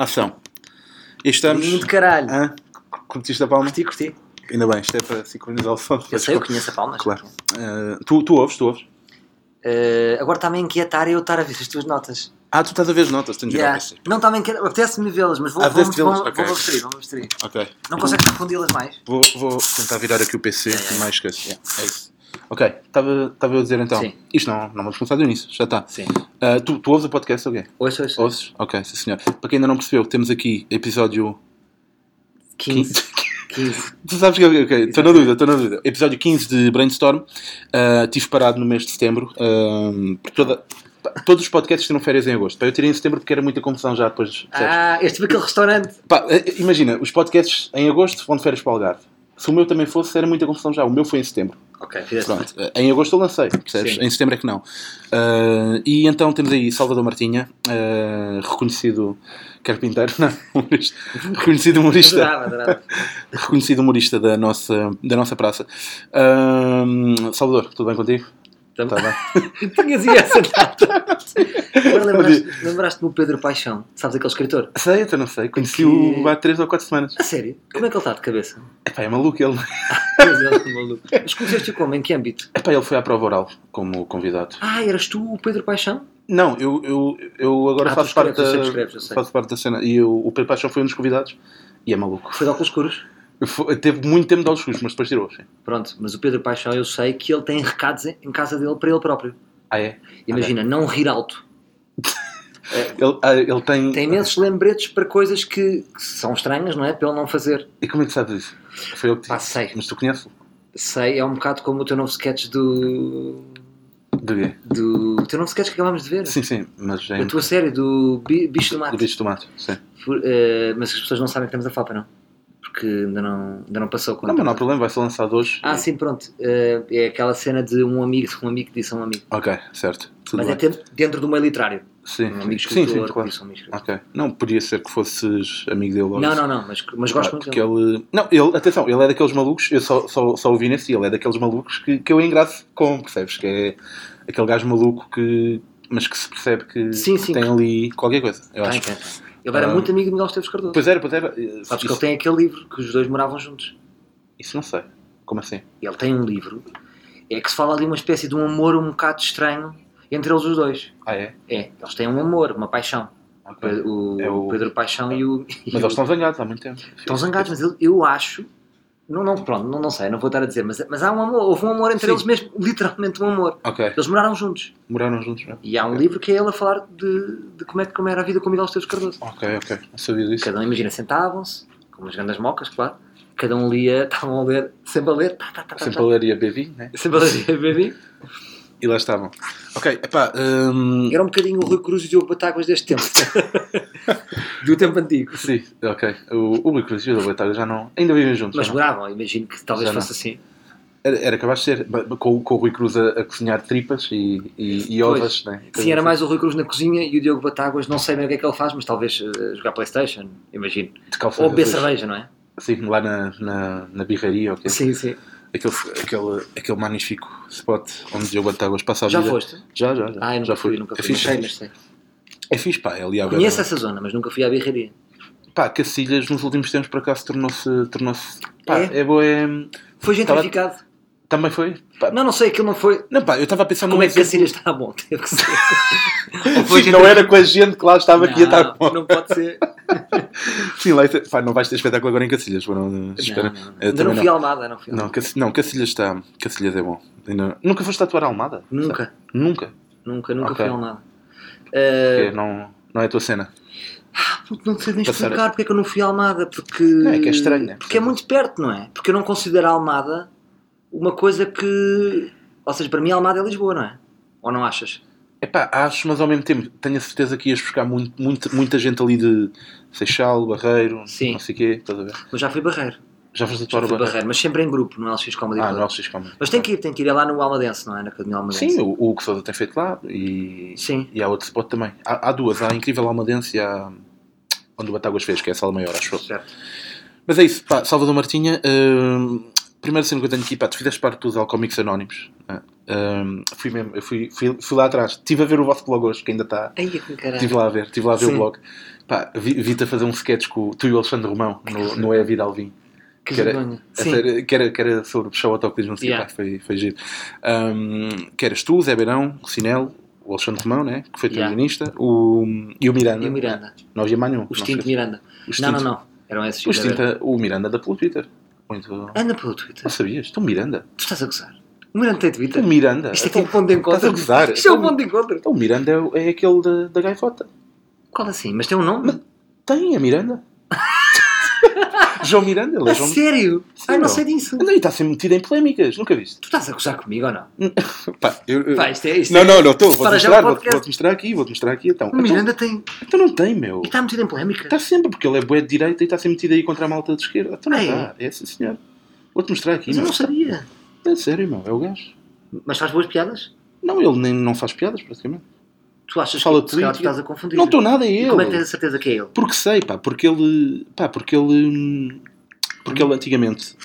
Ação. Estamos. Lindo caralho. Hã? Curtiste a palma? Curti, curti. Ainda bem, isto é para sincronizar o som. Eu sei, eu conheço a palma. Claro. Eh, tu, tu ouves, tu ouves. Eh, agora está-me a inquietar eu estar a ver as tuas notas. Ah, tu estás a ver as notas, tens Yeah. ver Não está-me a inquietar. Apetece-me vê-las, mas vou, Ah, vou, vou, vê-las? vou, vou abstrair, vou abstrair. Ok. Não consegues confundi-las mais? Vou, vou tentar virar aqui o PC, Yeah, yeah. mais esqueço. Yeah, é isso. Ok, estava eu a dizer então. Sim. Isto não, não vamos começar do início, já está. Sim. Ah, tu, tu ouves o podcast ou quê? Ouço, ouço. Ouves? Ok, sim senhor. Para quem ainda não percebeu, temos aqui episódio 15. 15. Tu sabes que ok, estou na dúvida, estou na dúvida. Episódio 15 de Brainstorm. Uh, tive parado no mês de setembro. um, porque toda- todos os podcasts tiveram férias em agosto. Pá, eu tirei em setembro porque era muita confusão já depois. percebes? Ah, este foi aquele restaurante. Pá, eh, imagina, os podcasts em agosto vão de férias para o Algarve. Se o meu também fosse, era muita confusão já. O meu foi em setembro. Ok, fizeste Pronto, eh, em agosto eu lancei, percebes? Sim. Em setembro é que não. Uh, e então temos aí Salvador Martinha, uh, reconhecido carpinteiro, não, humorista, reconhecido humorista Adorava, adorava. reconhecido humorista da nossa, da nossa praça. Ahm, Salvador, tudo bem contigo? Também. Bem? Tinhas essa lembraste- lembraste-me do Pedro Paixão. Sabes aquele escritor? sei, até não sei. Conheci-o Que- há 3 ou 4 semanas. A sério? Como é que ele está de cabeça? Epá, é maluco ele. Pois é, ele é maluco. Mas conheceste-o como? Em que âmbito? Epá, ele foi à prova oral como convidado. Ah, eras tu o Pedro Paixão? Não, eu, eu, eu agora Ah, faço, parte escreves, sei da, escreves, faço parte da cena. E eu, o Pedro Paixão foi um dos convidados e é maluco. Foi de óculos escuros? Foi- teve muito tempo de aos escuros, mas depois tirou. Sim. Pronto, mas o Pedro Paixão eu sei que ele tem recados em casa dele para ele próprio. Ah, é? Imagina, não rir alto. Ele, ah, ele tem. Tem imensos lembretes para coisas que, que são estranhas, não é? Para ele não fazer. E como é que sabes isso? Foi ele que Pá, disse. sei. Mas tu conheces? Sei, é um bocado como o teu novo sketch do. Do quê? do o teu novo sketch que acabámos de ver. Sim, sim, mas é A tua série do Bi- Bicho do do Mato. bicho de tomate. Sim. Por- eh, mas as pessoas não sabem que temos a FAPA, não? Porque ainda não, ainda não passou. Não, mas não há problema, vai ser lançado hoje. Ah, sim, pronto. Eh, é aquela cena de um amigo, um amigo que disse a um amigo. Ok, certo. Tudo Mas bem. é dentro, do meio literário. Sim, Um amigo sim, escritor sim, que claro. um. Não, podia ser que fosses amigo dele logo. Não, não, não, mas, mas gosto Ah, muito porque dele. ele... Não, ele, atenção, ele é daqueles malucos, eu só, só, só ouvi nesse, ele é daqueles malucos que, que eu engraço com, percebes? Que é aquele gajo maluco que. Mas que se percebe que Sim, sim, tem que- ali qualquer coisa. Eu Tem, acho. tem, tem. Ele era Ah. muito amigo de Miguel Esteves Cardoso. Pois era, pois era. Sabes isso, que ele tem aquele livro que os dois moravam juntos. isso não sei. Como assim? Ele tem um livro, é que se fala ali uma espécie de um amor um bocado estranho entre eles os dois. Ah, é? É, eles têm um amor, uma paixão. Ok. O, É o- Pedro Paixão e o. e Mas o- eles estão zangados há muito tempo. Estão zangados, mas eu, eu acho. Não, não, pronto, não, não sei, não vou estar a dizer, mas, mas há um amor, houve um amor entre Sim. eles mesmo, literalmente um amor. Ok. Eles moraram juntos. Moraram juntos, não é? E há um livro que é ele a falar de, de como, é, como era a vida com o Miguel Esteves Cardoso. Ok, ok. Não sabia disso. Cada um, imagina, sentavam-se, com umas grandes mocas, claro. Cada um lia, estavam a ler, sempre a ler, tá, tá, tá, tá, Sempre tá. a ler e a beber, né? sempre a ler, baby. E lá estavam. Ok, epá. hum, Era um bocadinho o Rui Cruz e o Diogo Batáguas deste tempo. Do tempo antigo. Sim, ok. O, o Rui Cruz e o Batalha já não. Ainda vivem juntos. Mas não? moravam, imagino que talvez Já não. fosse assim. Era, era capaz de ser. Com, com o Rui Cruz a, a cozinhar tripas e, e, e ovas, né? Sim, era mais o Rui Cruz na cozinha e o Diogo Batáguas, não sei bem o que é que ele faz, mas talvez eh, jogar Playstation, imagino. Ou beber cerveja, não é? Sim, lá na, na, na birraria, ok. Sim, sim. Aquele, aquele, aquele magnífico spot onde o Batáguas passa a Já foste? Já, já, já. Ah, eu nunca já fui, fui. nunca É fui. fixe, Mas sei, é mas fixe. É pá. é Ali à beira- Conheço essa zona, mas nunca fui à birraria. Pá, Cacilhas nos últimos tempos por acaso tornou-se. Tornou pá, É? é boa. É... Foi gentrificado? Também foi? Pá, Não, não sei, aquilo não foi. Não, pá, eu estava a pensar Como é que exemplo- Cacilhas está bom? Teve que ser. Sim, não era com a gente que lá estava que ia estar Não, bom. não pode ser. Sim, lá, pá, não vais ter espetáculo agora em Cacilhas. Espera. Não, não, não. Eu Ainda não fui a Almada, não fui a Não, não, Cacilhas está. Cacilhas é bom. Ainda- Nunca foste atuar a Almada? Nunca, Nunca. nunca, nunca Ok. fui a Almada. Eh, não, não é a tua cena. puto, não sei nem Passar- explicar porque é que eu não fui a Almada. Porque, é que é estranho, né? Porque é muito perto, não é? Porque eu não considero a Almada uma coisa que. Ou seja, para mim a Almada é Lisboa, não é? Ou não achas? Epá, acho, mas ao mesmo tempo tenho a certeza que ias buscar muito, muito, muita gente ali de Seixal, Barreiro, Sim. não sei o quê, estás a ver? Mas já fui Barreiro. Já foste atuar fui Barreiro? Barreiro, mas sempre em grupo, no LX Comedy Ah, no LX Comedy. Mas tem que ir, tem que ir. É lá no Almadense, não é? Na Academia Almadense. Sim, o, o que Sousa tem feito lá e, Sim. e há outro spot também. Há, há duas, há a Incrível Almadense e há onde o Batáguas fez, que é a sala maior, acho eu. Certo. Mas é isso, pá, Salvador Martinha, hum, primeira cena que eu tenho aqui, pá, tu fizeste parte dos Alcomics Anónimos. né? Ahm, fui mesmo, eu fui, fui, fui lá atrás. Estive a ver o vosso blog hoje, que ainda está. Ai, que caralho. Estive lá a ver, estive lá a ver Sim. o blog. Pá, vi- vi-te a fazer um sketch com o- tu e o Alexandre Romão no, no É a Vida Alvim. Que que era, que, era, que era sobre o show autocolismo, não sei, Yeah. pá, foi, foi giro. Ahm, que eras tu, o Zé Beirão, o Sinel, o Alexandre Romão, né? que foi teu Yeah. o, e o Miranda. E o Miranda. Não havia mais nenhum. O Extinto. Miranda. O Não, não, não. Eram esses. O, Extinto, o Miranda da pelo Twitter. Muito... Anda pelo Twitter. Não sabias? Então Miranda. Tu estás a gozar. O Miranda tem Twitter. Então Miranda. Isto é Então- tipo ponto de encontro. Estás a gozar? Isto é um Então- ponto de encontro. Então o Miranda é, o- é aquele da, da gaivota. Qual assim? Mas tem um nome? Tem, a Miranda. João Miranda, ele é João sério? Ai, não sei disso. Não, e está sempre metido em polémicas, nunca viste? Tu estás a gozar comigo ou não? Pá, eu, eu- Pá, isto é isto. Não, é- não, não, estou, vou-te Para já mostrar, o vou-te podcast. vou-te mostrar aqui, vou-te mostrar aqui então. O Miranda tem. Então, então não tem, meu. E está metido em polémica. Está sempre, porque ele é bué de direita e está sempre metido aí contra a malta de esquerda. Então não Ah, é? está, é sim senhor. Vou-te mostrar aqui, Mas eu meu. não sabia. É sério, meu, é o gajo. Mas faz boas piadas? Não, ele nem não faz piadas, praticamente. Tu achas Fala que política. estás a confundir? Não estou nada a E ele. como é que tens a certeza que é ele? Porque sei, pá, porque ele. Pá, porque ele. hum, Porque ele antigamente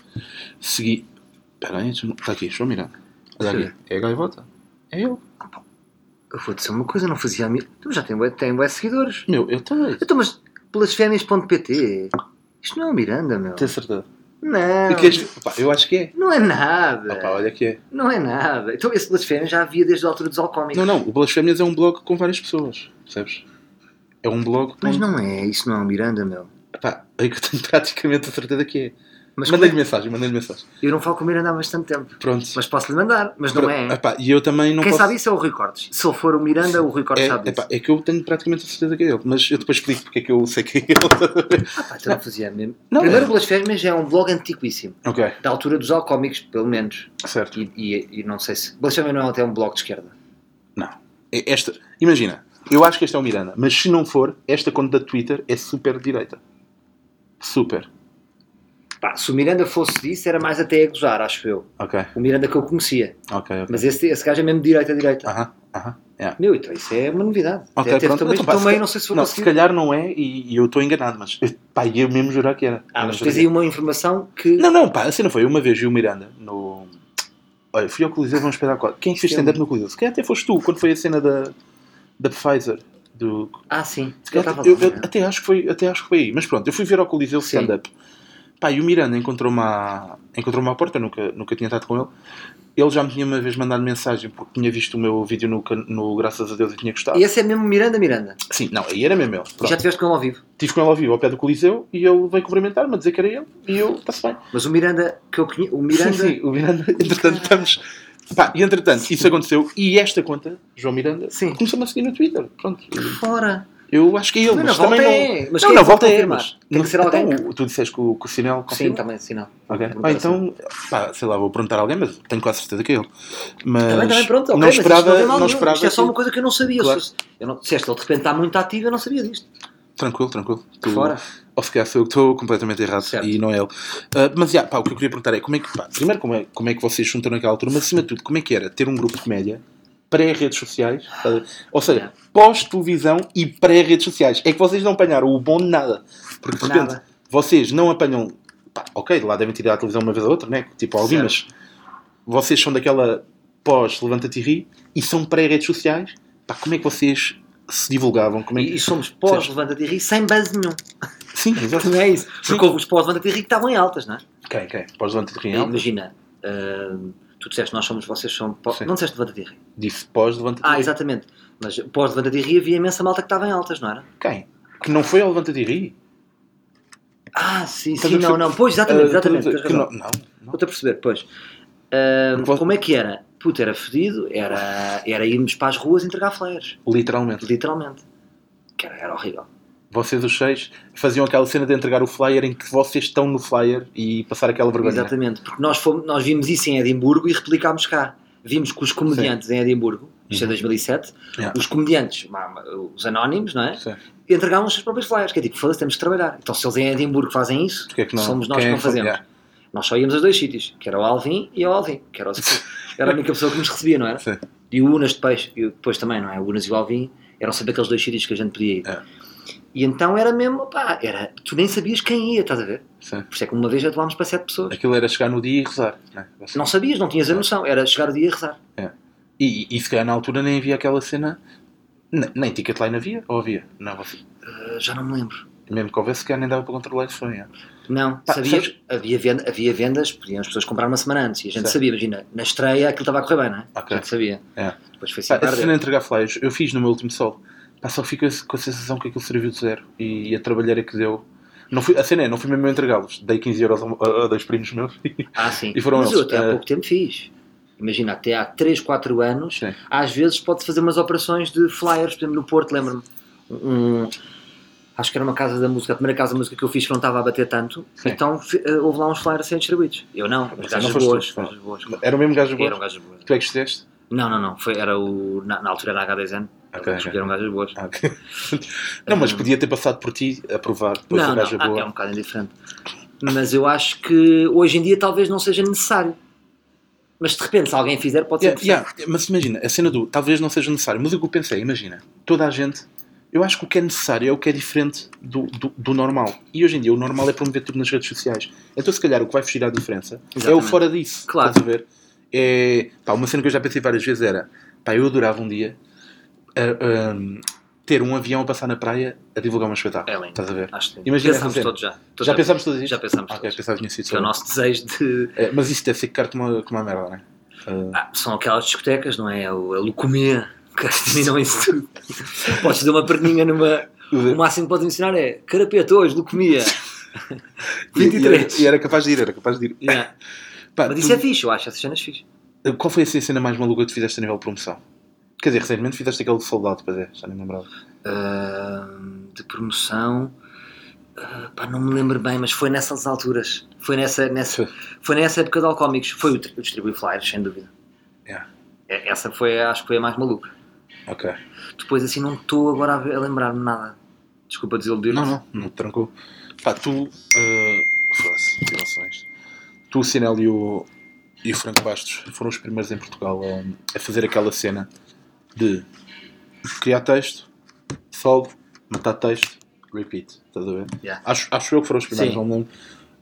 segui. Espera aí, está aqui, João Miranda. Olha aqui, é a gaivota. É ele. Eu vou dizer uma coisa, não fazia a mim. Tu já tem bué, tem bué seguidores. Meu, eu tenho. Então, mas pelasfénias.pt Isto não é o Miranda, meu. Tenho certeza. Não. E queres- pá, eu acho que é. Não é nada. Pá, olha que é. Não é nada. Então, esse blasfémia já havia desde a altura dos alcoómicos. Não, não, o Blasfémias é um blog com várias pessoas, percebes? É um blog. Mas com- não é, isso não é o Miranda, meu. É que eu tenho praticamente a certeza que é. Mas Mandei-lhe como é- mensagem, mandei-lhe mensagem. Eu não falo com o Miranda há bastante tempo. Pronto. Mas posso-lhe mandar, mas não Pronto. é. Epá, e eu também não Quem posso... sabe isso é o Rui Cortes. Se ele for o Miranda, o Rui Cortes É, sabe epá, disso. é que eu tenho praticamente a certeza que é ele, mas eu depois explico porque é que eu sei que é ele. Ah, pá, então não fazia mesmo. Não, Primeiro, é. Blasfémias é um blog antiquíssimo. ok, Da altura dos alcoómicos, pelo menos. certo. E, e, e não sei se. Blasfémia não é até um blog de esquerda. Não. É Esta, imagina, eu acho que este é o Miranda, mas se não for, esta conta da Twitter é super direita. Super. Pá, se o Miranda fosse disso, era mais até a gozar, acho eu. Ok, O Miranda que eu conhecia. ok, ok. Mas esse, esse gajo é mesmo direita-direita. Aham, aham. yeah. Meu, então isso é uma novidade. Ok, Até pronto. também, Então, também não sei se vou Não, se calhar não é e, e eu estou enganado, mas pá, eu mesmo jurar que era. Ah, mas tens aí uma informação que. Não, não, pá, assim não foi. Uma vez vi o Miranda no. Olha, fui ao Coliseu, vamos esperar qual. Quem é fez Sim. stand-up no Coliseu? Se calhar até foste tu, quando foi a cena da, da Pfizer. Do... Ah, sim. Eu eu, lá. eu né? até, acho que foi, até acho que foi aí. Mas pronto, eu fui ver ao Coliseu Sim. Pá, e o Miranda encontrou-me à, encontrou à porta, nunca, nunca tinha estado com ele. Ele já me tinha uma vez mandado mensagem porque tinha visto o meu vídeo no, no Graças a Deus e tinha gostado. E esse é mesmo Miranda Miranda. Sim, não, aí era mesmo ele. Pronto. já tiveste com ele ao vivo. Tive com ele ao vivo ao pé do Coliseu e ele veio cumprimentar-me a dizer que era ele e eu, está-se bem. Mas o Miranda que eu conheço. O Miranda. Sim, sim, o Miranda, entretanto, estamos. Pá, e entretanto, isso aconteceu e esta conta, João Miranda, Sim. começou-me a seguir no Twitter. Pronto. Fora. Eu acho que é ele, Mas mas, também é. não. Mas não, quem na é volta é. confirmar? Mas, Tem que ser alguém Então, tu disseste que o, que o sinal Sim, confirma? também, sinal. Ok. Pá, perguntar assim. então, pá, sei lá, vou perguntar a alguém, mas tenho quase certeza que é ele. Mas Também, também, pronto, ok, não mas esperava, não, não nenhum. esperava. Isto é só uma coisa que eu não sabia. Claro. Se, eu não, se este ele de repente está muito ativo, eu não sabia disto. Tranquilo, tranquilo. Tu- Fora. Ou se calhar sou eu que estou completamente errado Certo. e não é ele. Ah, mas já, pá, o que eu queria perguntar é como é que, pá, primeiro, como é, como é que vocês juntaram naquela altura, mas acima de tudo, como é que era ter um grupo de comédia pré-redes sociais? Ver? Ou seja, pós-televisão e pré-redes sociais. É que vocês não apanharam o bom de nada. Porque de repente Nada. vocês não apanham. Pá, ok, lá devem tirar a televisão uma vez ou outra, né? Tipo alguém, mas vocês são daquela pós-levanta-te e ri e são pré-redes sociais. Pá, como é que vocês se divulgavam? Como é que... E, e somos pós-levanta-te e ri sem base nenhum. Sim, exato. Não é isso? Porque houve os pós-levanta-te e ri que estavam em altas, não é? Quem, quem? Pós-levanta-te e ri em alta? Imagina, ah, tu disseste nós somos, vocês são pós... Não disseste levanta-te e ri. Disse pós-levanta-te e Ah, ri. exatamente. Mas pós-levanta-te e ri havia imensa malta que estava em altas, não era? Quem? Que não foi ao levanta-te e ri? Ah, sim, Estás sim, não, perceber? não. Pois, exatamente, Ah, exatamente. não, não, não. Estou a perceber, pois. Ah, Porque você- como é que era? Puta, era fedido, era, era irmos para as ruas entregar flyers, Literalmente. literalmente. Que era, era horrível. Vocês os seis faziam aquela cena de entregar o flyer em que vocês estão no flyer e passar aquela vergonha. Exatamente, porque nós, fomos, nós vimos isso em Edimburgo e replicámos cá. Vimos que os comediantes em Edimburgo, isto é Uhum. 2007, Yeah. os comediantes, os anónimos, não é? Sim. Entregavam os seus próprios flyers, que é tipo, foda-se, temos que trabalhar. Então se eles em Edimburgo fazem isso, Porque é que não? somos nós Quem que é não fazemos. Yeah. Nós só íamos aos dois sítios, que era o Alvin e o Alvin, que era, o- era a única pessoa que nos recebia, não era? Sim. E o Unas depois, depois também, não é? O Unas e o Alvin eram sempre aqueles dois sítios que a gente podia ir. É. E então era mesmo, pá, era, tu nem sabias quem ia, estás a ver? Sim. Por isso é que uma vez atuámos para sete pessoas. Aquilo era chegar no dia e rezar. Né? Não sabias, não tinhas a noção, era chegar o dia e rezar. E, e se calhar na altura nem havia aquela cena. Ne- Nem Ticketline havia? Ou havia? Não, você- Uh, já não me lembro. mesmo que houvesse, se calhar nem dava para controlar isso. Foi, é. Não, Pá, sabia, sabes- havia, venda, havia vendas, podiam as pessoas comprar uma semana antes e a gente Certo. sabia, imagina, na estreia aquilo estava a correr bem, não é? Ok. A gente sabia. É. Depois foi Pá, sempre a cena entregar flyers, eu fiz no meu último solo. Pá, só fico com a sensação que aquilo serviu de zero. E a trabalheira que deu. Não fui, a cena é, não fui mesmo eu entregá-los. Dei 15 euros a, a, dois primos meus. Ah, sim. E foram Mas eles. eu até há Eh, pouco tempo fiz. Imagina, até há 3, 4 anos, Sim. às vezes pode-se fazer umas operações de flyers, por exemplo, no Porto, lembro-me. Um, acho que era uma casa da música, a primeira casa da música que eu fiz que não estava a bater tanto, Sim. então eh, houve lá uns flyers a serem distribuídos. Eu não, mas gajas foste boas, gajas boas. Era o mesmo gajo Eram bom. gajas boas. Tu é que estiveste? Não, não, não, foi, era o, na, na altura era H2N, Ok, eles ok. eram gajas boas. Ah, ok. não, mas podia ter passado por ti a provar. Depois não, a não, gaja ah, boa. é um bocado indiferente. Mas eu acho que hoje em dia talvez não seja necessário. Mas de repente, se alguém fizer, pode ser Yeah, interessante. yeah, mas imagina, a cena do talvez não seja necessário, mas o que eu pensei, imagina, toda a gente, eu acho que o que é necessário é o que é diferente do, do, do normal. E hoje em dia o normal é promover tudo nas redes sociais. Então, se calhar, o que vai fugir à diferença é o Exatamente. fora disso. Claro. Estás a ver? É, pá, uma cena que eu já pensei várias vezes era, pá, eu adorava um dia ah, ter um avião a passar na praia a divulgar um espetáculo. É lindo. Estás a ver? Acho Imagina pensámos todos já. Todos Já pensámos todos isto? Já pensámos Ah, todos. pensava Que é o nosso desejo de. É, mas isso deve ser caro como uma, como uma merda, não é? Ah, Ah, são aquelas discotecas, não é? A Lucomia, que terminam isso tudo. Podes fazer uma perninha numa. O máximo que podes ensinar é Carapeta hoje, Lucomia. e, e, era, 23. e era capaz de ir, era capaz de ir. Yeah. Pá, Mas tu- isso é fixe, eu acho essas cenas fixe. Qual foi a cena mais maluca que tu fizeste a nível de promoção? Quer dizer, recentemente fizeste aquele soldado, pois é, já nem lembrava. Ah, de promoção. ah, pá, não me lembro bem, mas foi nessas alturas. Foi nessa, nessa, foi nessa época de Alcomics. Foi o, o distribuir flyers, sem dúvida. Yeah. É- Essa foi, acho que foi a mais maluca. Ok. Depois assim não estou agora a, a lembrar-me nada. Desculpa desiludir Não, não, não, tranquilo. Pá, tu. Uh, Foda-se, motivações. Tu, o Sinel e o, e o Franco Bastos foram os primeiros em Portugal a, a fazer aquela cena de criar texto, solve, matar texto, repeat. Estás a ver? Yeah. Acho, acho eu que foram os primeiros. Sim. Não,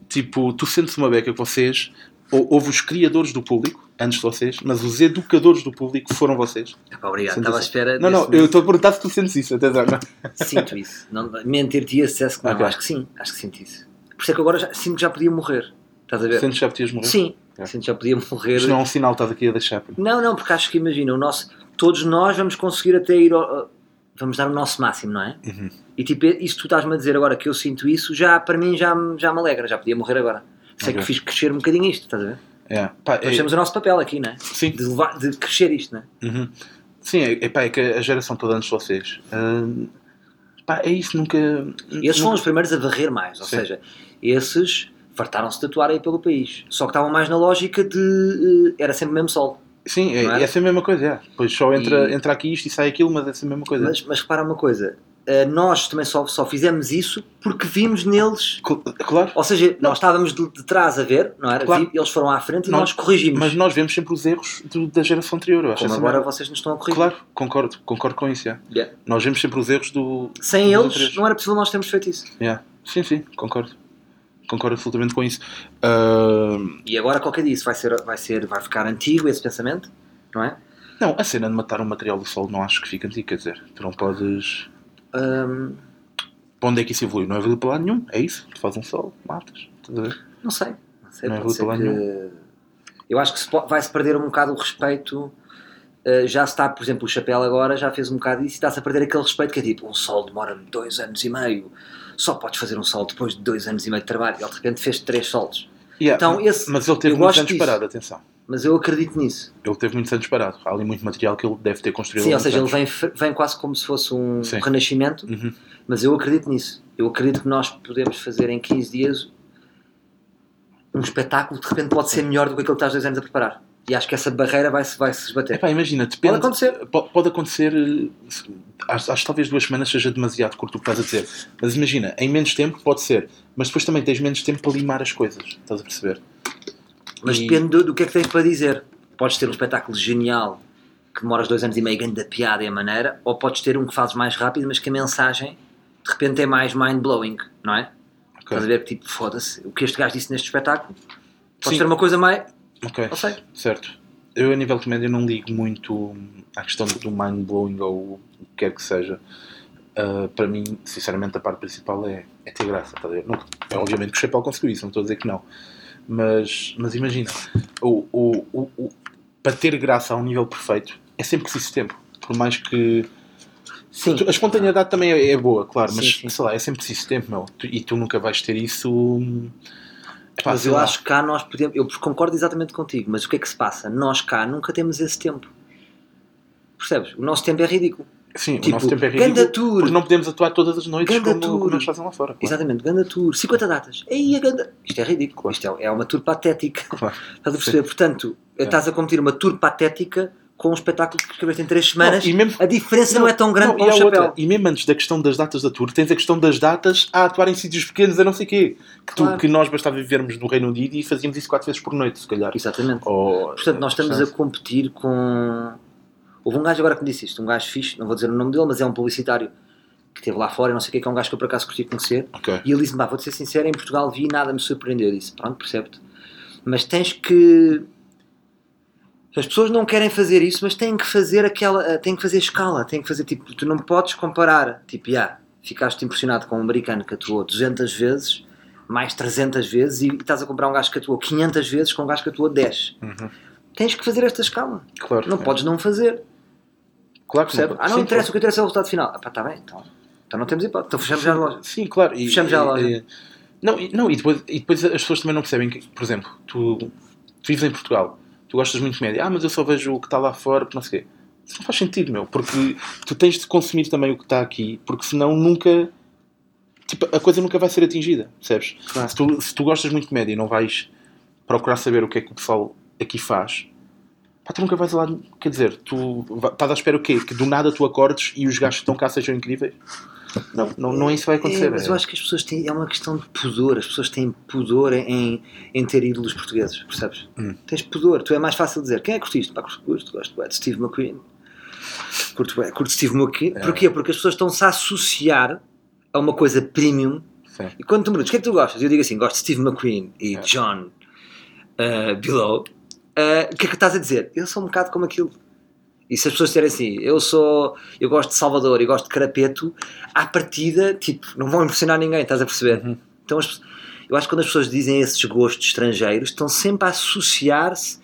tipo, tu sentes uma beca que vocês. ou- Houve os criadores do público antes de vocês, mas os educadores do público foram vocês. Epá, obrigado, Sentes estava à espera. Não, não, desse eu estou a perguntar se tu sentes isso, até não. Sinto isso. Não, mentir-te-ia se dissesse que não. Ok. Acho que sim, acho que sinto isso. Por isso é que agora já, sinto que já podia morrer. Estás a ver? Sentes que já podias morrer? Sim, É. sinto que já podia morrer. Isto não é um sinal que estás aqui a deixar. Não, não, porque acho que imagina, o nosso, todos nós vamos conseguir até ir ao, vamos dar o nosso máximo, não é? Uhum. E tipo, isso que tu estás-me a dizer agora que eu sinto isso, já para mim já, me- já me alegra, já podia morrer agora. Sei Ok. que fiz crescer um bocadinho isto, estás a ver? É. Pá, Nós é- temos o nosso papel aqui, não é? Sim, De, levar, de crescer isto, não é? uhum. sim é, é, pá, é que a geração toda antes de vocês. hum, pá, é isso, nunca. Esses foram nunca- os primeiros a varrer mais, ou Sim. seja, esses fartaram-se de atuar aí pelo país. Só que estavam mais na lógica de. eh, era sempre o mesmo sol. Sim, é, não é? é sempre a mesma coisa. É. Depois só entra, E- entra aqui isto e sai aquilo, mas é sempre a mesma coisa. Mas, mas repara uma coisa, eh, nós também só, só fizemos isso porque vimos neles. Cl- Claro, Ou seja, nós estávamos de, de trás a ver, não era? Claro. Vi- Eles foram à frente e Nós- nós, corrigimos. mas nós vemos sempre os erros do- da geração anterior. Eu acho Como agora merda. vocês nos estão a corrigir. Claro, concordo, concordo com isso. é. Yeah. Nós vemos sempre os erros do. Sem eles, não era possível nós termos feito isso. Yeah. Sim, sim, concordo. Concordo absolutamente com isso. Ah, E agora qualquer dia isso vai, ser, vai, ser, vai ficar antigo esse pensamento, não é? não, a cena de matar um material do solo não acho que fica antigo, quer dizer, tu não podes. Hum, Para onde é que isso evolui? Não evolui para lado nenhum, é isso. Tu fazes um solo, matas. Estás a ver? não sei. Não sei, Não é pode ser brutal que... Eu acho que vai-se perder um bocado o respeito. Uh, já se está, por exemplo, o Chapéu agora já fez um bocado isso e está-se a perder aquele respeito que é tipo, um sol demora dois anos e meio, só podes fazer um sol depois de dois anos e meio de trabalho. Ele de repente fez três solos. Yeah, Então, esse- mas ele teve muitos anos disso. parado, atenção. Mas eu acredito nisso. Ele teve muitos anos parado. Há ali muito material que ele deve ter construído. Sim, ou seja, ele muitos vem, vem quase como se fosse um Sim. renascimento, anos. Uhum. mas eu acredito nisso. Eu acredito que nós podemos fazer em 15 dias um espetáculo que de repente pode ser melhor do que aquilo que estás dois anos a preparar. E acho que essa barreira vai-se vai -se esbater. Epá, imagina, depende. Pode acontecer. po- Pode acontecer. eh, se- Acho, acho que talvez duas semanas seja demasiado curto o que estás a dizer. Mas imagina, em menos tempo pode ser. Mas depois também tens menos tempo para limar as coisas. Estás a perceber? Mas E- depende do, do que é que tens para dizer. Podes ter um espetáculo genial que demoras dois anos e meio ganho da piada e a maneira, ou podes ter um que fazes mais rápido, mas que a mensagem de repente é mais mind-blowing, não é? Ok. Estás a ver que tipo, foda-se, o que este gajo disse neste espetáculo pode Sim. ser uma coisa mais. Ok. Não sei. Certo. Eu, a nível de comédia, não ligo muito à questão do mind-blowing ou o que quer que seja. Uh, para mim, sinceramente, a parte principal é, é ter graça. Tá? Não, é, obviamente que o Chapéu conseguiu isso, não estou a dizer que não. Mas, mas imagina, o, o, o, o- para ter graça a um nível perfeito é sempre preciso tempo. Por mais que. Sim. A espontaneidade também é, é boa, claro, mas sim. sei lá, é sempre preciso tempo, meu. E tu nunca vais ter isso. Epá, Mas eu lá. acho que cá nós podemos. Eu concordo exatamente contigo, mas o que é que se passa? Nós cá nunca temos esse tempo. Percebes? O nosso tempo é ridículo. Sim, tipo, o nosso tempo é ganda ridículo. tour. Porque não podemos atuar todas as noites Ganda como, tour. como eles fazem lá fora. Claro. Exatamente, ganda tour, 50 datas. Aí a ganda. Isto é ridículo. Claro. Isto é, é uma tour patética. Claro. Estás a perceber? Portanto, É. estás a competir uma tour patética com um espetáculo que escreveste em 3 semanas. Não, mesmo- A diferença não, é tão grande Não, e o chapéu. outra. E mesmo antes da questão das datas da tour, tens a questão das datas a atuar em sítios pequenos a não sei quê. Que, tu- Claro. que nós bastava vivermos no Reino Unido e fazíamos isso quatro vezes por noite, se calhar. Exatamente. Ou- Portanto, nós estamos a competir com. Houve um gajo agora que me disse isto, um gajo fixe, não vou dizer o nome dele, mas é um publicitário que esteve lá fora não sei o que, que é um gajo que eu por acaso curti conhecer. Ok. E ele disse-me: vou-te ser sincero, em Portugal vi e nada me surpreendeu. Eu disse: pronto, percebe-te. Mas tens que. As pessoas não querem fazer isso, mas têm que fazer aquela. têm que fazer escala, têm que fazer tipo. Tu não podes comparar, tipo, já, ficaste impressionado com um americano que atuou 200 vezes, mais 300 vezes, e estás a comprar um gajo que atuou 500 vezes com um gajo que atuou 10. Uhum. Tens que fazer esta escala. Claro. Não é. podes não fazer. Claro que Percebe? não. Ah, não Sim, interessa, claro. o que interessa é o resultado final. Ah, pá, está bem, então. Então não temos hipótese. Então fechamos já a loja. Sim, claro. E, Fechamos já a e- loja. e- não, e, não e, depois, e depois as pessoas também não percebem que, por exemplo, tu, tu vives em Portugal, tu gostas muito de comédia, ah, mas eu só vejo o que está lá fora, porque não sei o quê. Isso não faz sentido, meu, porque tu tens de consumir também o que está aqui, porque senão nunca. Tipo, a coisa nunca vai ser atingida, percebes? Claro. Se, tu, se tu gostas muito de comédia e não vais procurar saber o que é que o pessoal aqui faz, pá, tu nunca vais lá. Quer dizer, tu estás à espera o quê? Que do nada tu acordes e os gajos que estão cá sejam incríveis? Não, não, não é isso que vai acontecer. É, mas eu acho que as pessoas têm. É uma questão de pudor. As pessoas têm pudor em, em ter ídolos portugueses, percebes? Hum. Tens pudor. Tu é mais fácil dizer quem é que curtiste? Pá, curto, curto, gosto de Steve McQueen. Curto, curto Steve McQueen. É. Porquê? Porque as pessoas estão-se a associar a uma coisa premium. Sim. E quando tu me perguntas o que é que tu gostas? Eu digo assim: gosto de Steve McQueen e É. John uh, Below. Uh, o que é que estás a dizer? Eu sou um bocado como aquilo. E se as pessoas disserem assim, eu sou, eu gosto de Salvador e gosto de Carapeto, à partida, tipo, não vão impressionar ninguém, estás a perceber? Uhum. Então, as- eu acho que quando as pessoas dizem esses gostos estrangeiros, estão sempre a associar-se.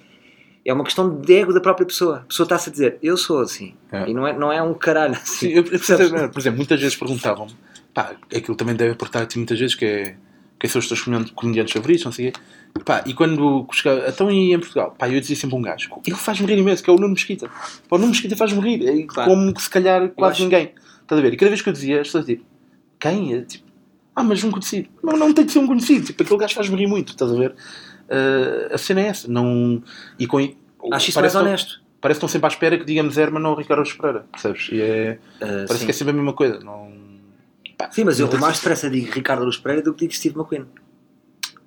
É uma questão de ego da própria pessoa. A pessoa está-se a dizer, eu sou assim. É. E não é, não é um caralho assim. Sim, eu, eu por exemplo, muitas vezes perguntavam-me, pá, aquilo também deve aportar a ti muitas vezes, que é quem são os teus comediantes favoritos, não sei o quê. Pá, e quando chegava, então e em Portugal, pá, eu dizia sempre um gajo, ele faz-me rir imenso, que é o Nuno Mesquita. Pá, o Nuno Mesquita faz-me rir, é Claro. como se calhar quase ninguém. Estás a ver? E cada vez que eu dizia, as pessoas tipo, quem? É, tipo, ah, mas um conhecido. Não, não tem de ser um conhecido, tipo, aquele gajo faz-me rir muito, estás a ver? Ah, a cena é essa, não. E com. Acho isso mais honesto. Parece que estão sempre à espera que digamos Herman ou Ricardo Espera, percebes? E é. Uh, Parece sim. que é sempre a mesma coisa. Não... Pá, Sim, mas eu não- mais depressa digo Ricardo Aruz Pereira do que digo Steve McQueen.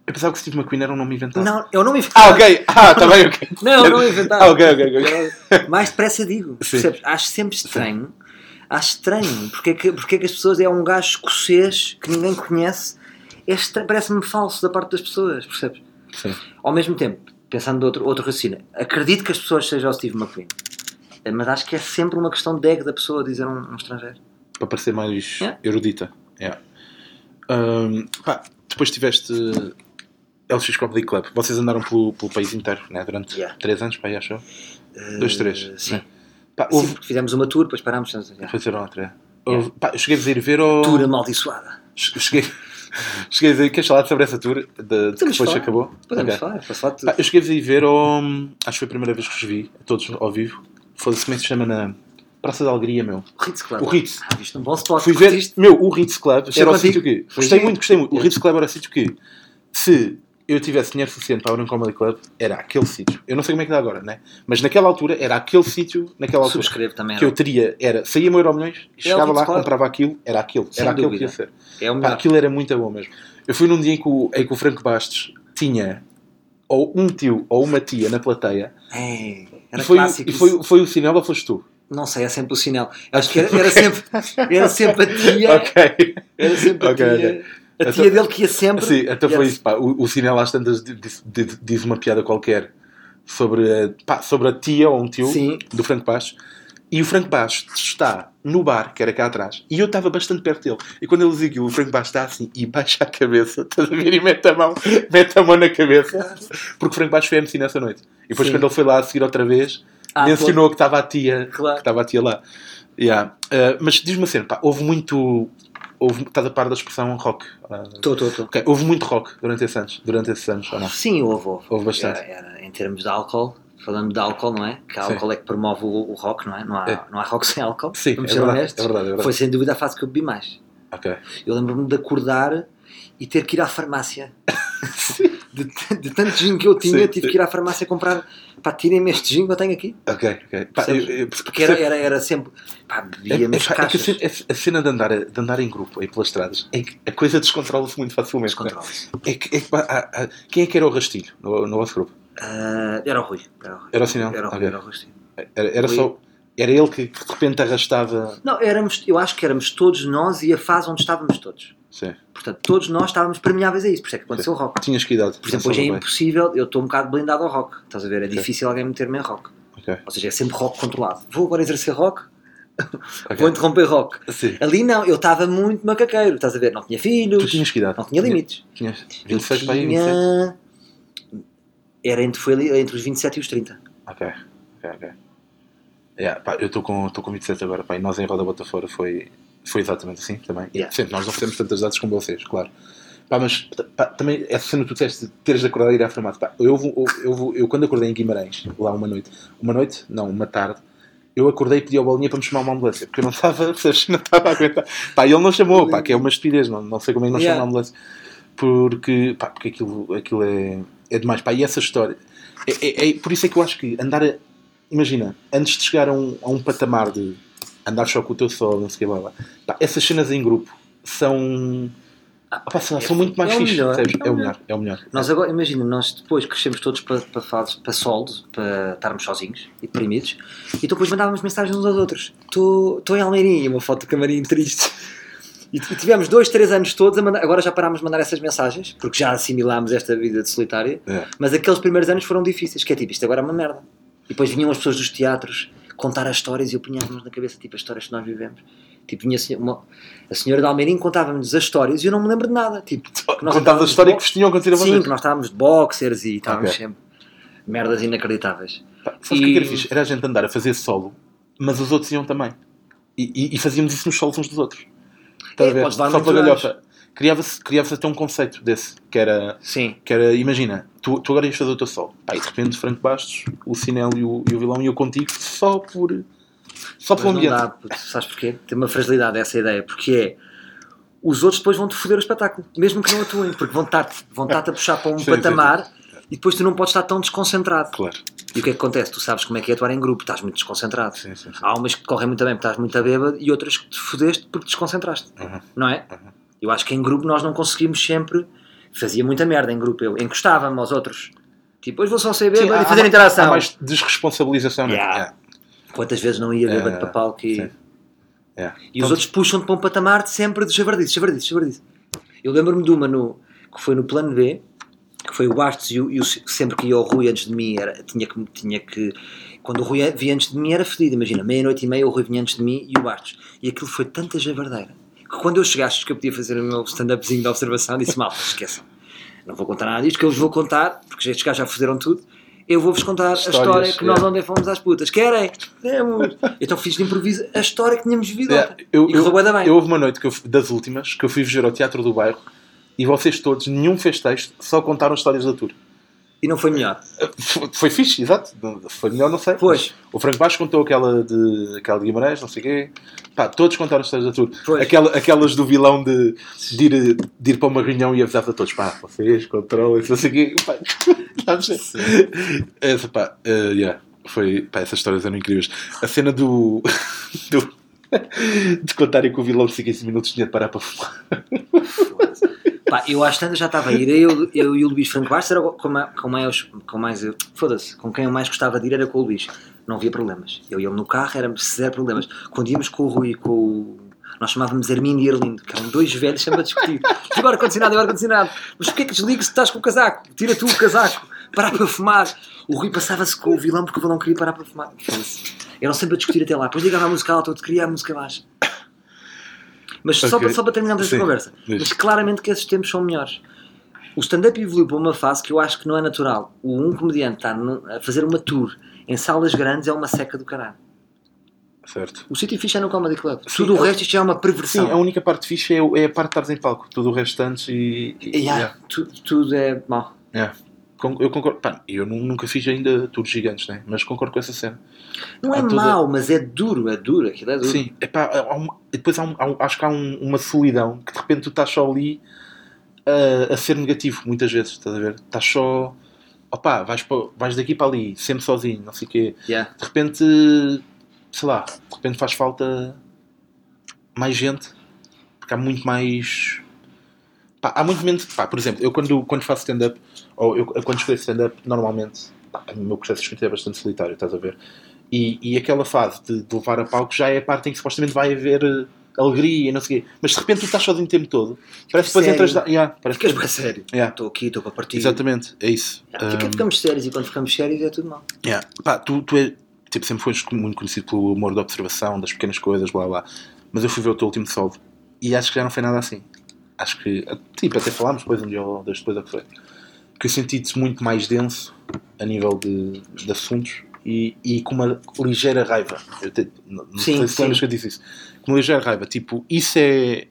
Eu pensava que Steve McQueen era um nome inventado. Não, eu não me Ah, ok. Ah, está bem, ok. Não, não inventado. Ah, ok, ok, ok. Mais depressa digo. Sim. Percebes? Acho sempre estranho. Acho estranho. Porque é, que, porque é que as pessoas. É um gajo escocês que ninguém conhece. É Parece-me falso da parte das pessoas. Percebes? Sim. Ao mesmo tempo, pensando de outro, outro raciocínio, acredito que as pessoas sejam o Steve McQueen. Eh, Mas acho que é sempre uma questão de ego da pessoa dizer um, um estrangeiro. Para parecer mais Yeah. erudita. Yeah. Pá, depois tiveste LX Comedy Club. Vocês andaram pelo, pelo país inteiro, né? Durante Yeah. 3 anos, pá, aí, acho eu. Dois, três. Eh, sim. Pá, Sim, houve... porque fizemos uma tour, depois parámos. Yeah. Fazer outra. Houve... Pá, eu cheguei a ir ver ao... Tour amaldiçoada. Cheguei... cheguei a dizer... Queres falar sobre essa tour? De, de que depois falar. acabou? Podemos Ok. falar, posso falar de tudo. Pá, eu cheguei a ir ver ao. Acho que foi a primeira vez que os vi, todos ao vivo. Foda-se, como é que se chama na Praça da Alegria, meu? O Ritz Club. O Ritz. Ah, viste um bom spot. Fui ver. Meu, o Ritz Club era o sítio que. Gostei muito, gostei muito. O Yeah. Ritz Club era o sítio que. Se eu tivesse dinheiro suficiente para ir a um comedy club, era aquele sítio. Eu não sei como é que dá agora, né? Mas naquela altura, era aquele sítio, naquela altura. Subscrevo também. Que eu teria, era, saía-me Euro Milhões, chegava lá, comprava aquilo, era aquilo, Sem era aquilo que dúvida. ia ser. É o Pá, melhor. aquilo era muito bom mesmo. Eu fui num dia em que o, em que o Franco Bastos tinha ou um tio ou uma tia na plateia É, e era foi, clássico. e foi, foi o cinema ou foste tu? Não sei, é sempre o sinal. Acho que era, era sempre, era sempre a tia. Ok. Era sempre a tia. ok. A tia dele que ia sempre. Sim, até foi isso, pá. O, o Sinel às tantas diz, diz- diz uma piada qualquer sobre, a- pá, sobre a tia ou um tio Sim. do Franco Bastos. E o Franco Bastos está no bar, que era cá atrás, e eu estava bastante perto dele. E quando ele aquilo, o Franco Bastos está assim e baixa a cabeça, estás a ver? E mete a mão, mete a mão na cabeça. Porque o Franco Bastos foi MC nessa noite. E depois, Sim. quando ele foi lá a seguir outra vez, Ah, mencionou que estava a tia, Claro. que estava a tia lá. Yeah. Uh, mas diz-me assim, pá, houve muito. Houve, estás a par da expressão rock? Estou, estou, estou. Houve muito rock durante esses anos, durante esses anos, ou não? Sim, houve, houve. Houve bastante. Era, era em termos de álcool, falando de álcool, não é? Que Sim. álcool é que promove o, o rock, não é? Não há, É. não há rock sem álcool. Sim, vamos é verdade, é verdade, é verdade. Foi sem dúvida a fase que eu bebi mais. Eu lembro-me de acordar e ter que ir à farmácia. de, de tanto gin que eu tinha, Sim. tive que ir à farmácia comprar. Pá, tirem-me este gin que eu tenho aqui. Ok, ok. Pá, eu- eu- Porque era, era, era sempre. Pá, É, bebíamos é, é a a cena de andar, de andar em grupo aí pelas estradas é que a coisa descontrola-se muito facilmente. é? Descontrola-se. É que, é que, pá, há- há- quem é que era o rastilho no, no vosso grupo? Ah, era o Rui. Era o, Rui. Era o Sinal? Era o Rui, era o sim. Era, era Rui. só. Era ele que de repente arrastava. Não, éramos, eu acho que éramos todos nós e a fase onde estávamos todos. Sim. Portanto, todos nós estávamos permeáveis a isso, por isso é que aconteceu o rock. Tinhas que idade? Por exemplo, hoje é bem. impossível, eu estou um bocado blindado ao rock. Estás a ver? É difícil alguém meter-me em rock. Ok, Ou seja, é sempre rock controlado. Vou agora exercer rock, ok. vou interromper rock. Sim. Ali não, eu estava muito macaqueiro, estás a ver? Não tinha filhos, Tu tinhas que idade? não tinha limites. Tinhas Eu 26 para aí, 27? tinha... Era entre, foi ali, entre os 27 e os 30. Ok, ok, ok. Yeah, pá, eu estou com, com 27 agora, pá, e nós em Roda Bota Fora foi, foi exatamente assim também. Yeah. Sim, nós não fizemos tantas datas como vocês, claro. Pá, mas pá, também essa cena que tu disseste de teres de acordar e ir à farmácia. Pá, eu, vou- eu, eu, vou- eu quando acordei em Guimarães, lá uma noite, uma noite, não, uma tarde, eu acordei e pedi ao Bolinha para me chamar uma ambulância, porque eu não estava, não estava a aguentar. Pá, ele não chamou, pá, que é uma estupidez, não, não sei como é que não Yeah. chama a ambulância. Porque, pá, porque aquilo, aquilo é, é demais. Pá, e essa história, é, é- é- por isso é que eu acho que andar a, imagina, antes de chegar a um, a um patamar de andar só com o teu solo, não sei o que, blá, blá, pá, essas cenas em grupo são, ah, pá, sei lá, são muito mais é fixes, melhor, percebes? é o É melhor, é o melhor. Nós agora, imagina, nós depois crescemos todos para, para fases, para solos, para estarmos sozinhos e deprimidos, e depois mandávamos mensagens uns aos outros. Estou em Almeirinha, uma foto do camarim triste. E tivemos dois, três anos todos a mandar, agora já parámos de mandar essas mensagens, porque já assimilámos esta vida de solitária, É. mas aqueles primeiros anos foram difíceis, que é tipo, isto agora é uma merda. E depois vinham as pessoas dos teatros contar as histórias e eu punha-nos na cabeça, tipo, as histórias que nós vivemos. Tipo, vinha a senhora, uma- a senhora de Almeirim contava-nos as histórias e eu não me lembro de nada. Tipo, Contavas a história que vos tinham acontecido a Sim, vocês. que nós estávamos de boxers e estávamos Ok. sempre merdas inacreditáveis. Pá, Sabes o que é era fixe? Era a gente andar a fazer solo, mas os outros iam também. E, e- e fazíamos isso nos solos uns dos outros. Estás a É, ver? podes levar Só para galhofa. Criava-se criava até um conceito desse, que era, Sim. que era imagina, tu, tu agora ias fazer o teu solo. Pá, e de repente Franco Bastos, o Cinel e o, e o Vilão e eu contigo só por. Só pelo ambiente. dá, sabes porquê? Tem uma fragilidade essa ideia, porque é os outros depois vão-te foder o espetáculo, mesmo que não atuem, porque vão estar-te vão estar a puxar para um Sim, sim, patamar e depois tu não podes estar tão desconcentrado. Claro. E o que é que acontece? Tu sabes como é que é atuar em grupo, estás muito desconcentrado. Sim, sim, sim. Há umas que correm muito bem porque estás muito a bêbado e outras que te fodeste porque te desconcentraste, Uhum. não é? Uhum. Eu acho que em grupo nós não conseguimos sempre. Fazia muita merda em grupo, eu encostava-me aos outros. Tipo, hoje vou só há- e fazer há- interação. Há mais desresponsabilização, é? Yeah. Yeah. Quantas vezes não ia bêbado Eh, para palco e, sim. Yeah. e Então, os outros puxam-te para um patamar de sempre de javardice, javardice, javardice. Eu lembro-me de uma no, que foi no plano B, que foi o Bastos e o, e o- sempre que ia o Rui antes de mim, era, tinha, que, tinha que. Quando o Rui vinha antes de mim era fedido, imagina, meia-noite e meia o Rui vinha antes de mim e o Bastos. E aquilo foi tanta javardeira quando eu chegaste que eu podia fazer o meu stand-upzinho de observação, disse: Malta, esqueçam, não vou contar nada disto, que eu vos vou contar, porque estes gajos já fizeram tudo. Eu vou-vos contar Histórias, a história que nós yeah. ontem fomos às putas. Querem? Queremos. Então fiz de improviso a história que tínhamos vivido ontem. eu, e correu bem. eu houve uma noite que eu, das últimas que eu fui ver ao Teatro do Bairro e vocês todos, nenhum fez texto, só contaram histórias da tour. E não foi melhor. Foi, foi fixe, exato. Foi melhor, não sei. Pois. O Franco Baixo contou aquela de, aquela de Guimarães, não sei o quê. Pá, todos contaram histórias da tour. Aquela, aquelas do vilão de, de, ir, de ir para uma reunião e avisar a todos: pá, vocês controlem, não sei o quê. Pá, sabes? Essa, pá, eh, yeah, foi, pá, essas histórias eram incríveis. A cena do. do de contarem que o vilão de 15 minutos tinha de parar para fumar. Pá, eu às tantas já estava a ir. Eu, eu e o Luís Franco Bastos era com, com mais. Com mais eu- Foda-se, com quem eu mais gostava de ir era com o Luís. não havia problemas. Eu e ele no carro, éramos zero problemas. Quando íamos com o Rui com o. Nós chamávamos Armindo e Erlindo, que eram dois velhos sempre a discutir. Agora condicionado, agora condicionado. Mas porquê que desligas se estás com o casaco? Tira tu o casaco. Parar para fumar. O Rui passava-se com o vilão porque o vilão queria parar para fumar. Eram sempre a discutir até lá. Depois ligava a música alta, outro queria a música baixa. Mas só, Ok. para, só para terminarmos esta Sim, conversa. Mas claramente que esses tempos são melhores. O stand-up evoluiu para uma fase que eu acho que não é natural. O um comediante está num- a fazer uma tour em salas grandes é uma seca do caralho. Certo. O sítio fixe é no Comedy Club. Sim, Tudo o eu- resto isto é uma Sim, perversão. a única parte fixe é, o- é a parte de estares em palco. Tudo o resto antes e. e- Yeah, yeah, tu- tudo é mau. yeah. Eu concordo. Pá, eu nu- nunca fiz ainda tours gigantes, né? mas concordo com essa cena. Não é Há toda- mau, mas é duro, é duro, aquilo é duro. Sim, epá, há uma- depois há um- há um- acho que há um- uma solidão que de repente tu estás só ali a, a ser negativo, muitas vezes, estás a ver? Estás só. Opá, vais, pa- vais daqui para ali, sempre sozinho, não sei o quê. Yeah. De repente, sei lá, de repente faz falta mais gente, porque há muito mais. Pá, há muito menos. Pá, por exemplo, eu quando, quando faço stand-up, ou eu, eu quando escrevo stand-up, normalmente pá, o meu processo de escrita é bastante solitário, estás a ver? E, e aquela fase de, de levar a palco já é a parte em que supostamente vai haver eh, alegria e não sei o quê. Mas de repente tu estás sozinho o tempo todo. Parece que depois Sério? entras. Da... Yeah, parece Ficas bem sério. Yeah. Estou aqui, estou para partir. Exatamente, é isso. Yeah, fica- Um, Ficamos sérios e quando ficamos sérios é tudo mal. Yeah. Pá, tu, tu é, tipo, sempre foste muito conhecido pelo humor da observação, das pequenas coisas, blá blá. Mas eu fui ver o teu último solo e acho que já não foi nada assim. Acho que, tipo, até falámos depois um dia ou dois depois a que foi. Que eu senti-te muito mais denso a nível de, de assuntos e, e com uma ligeira raiva. Eu te- não Sim, sei se lembras que eu disse isso. Com uma ligeira raiva. Tipo, isso é,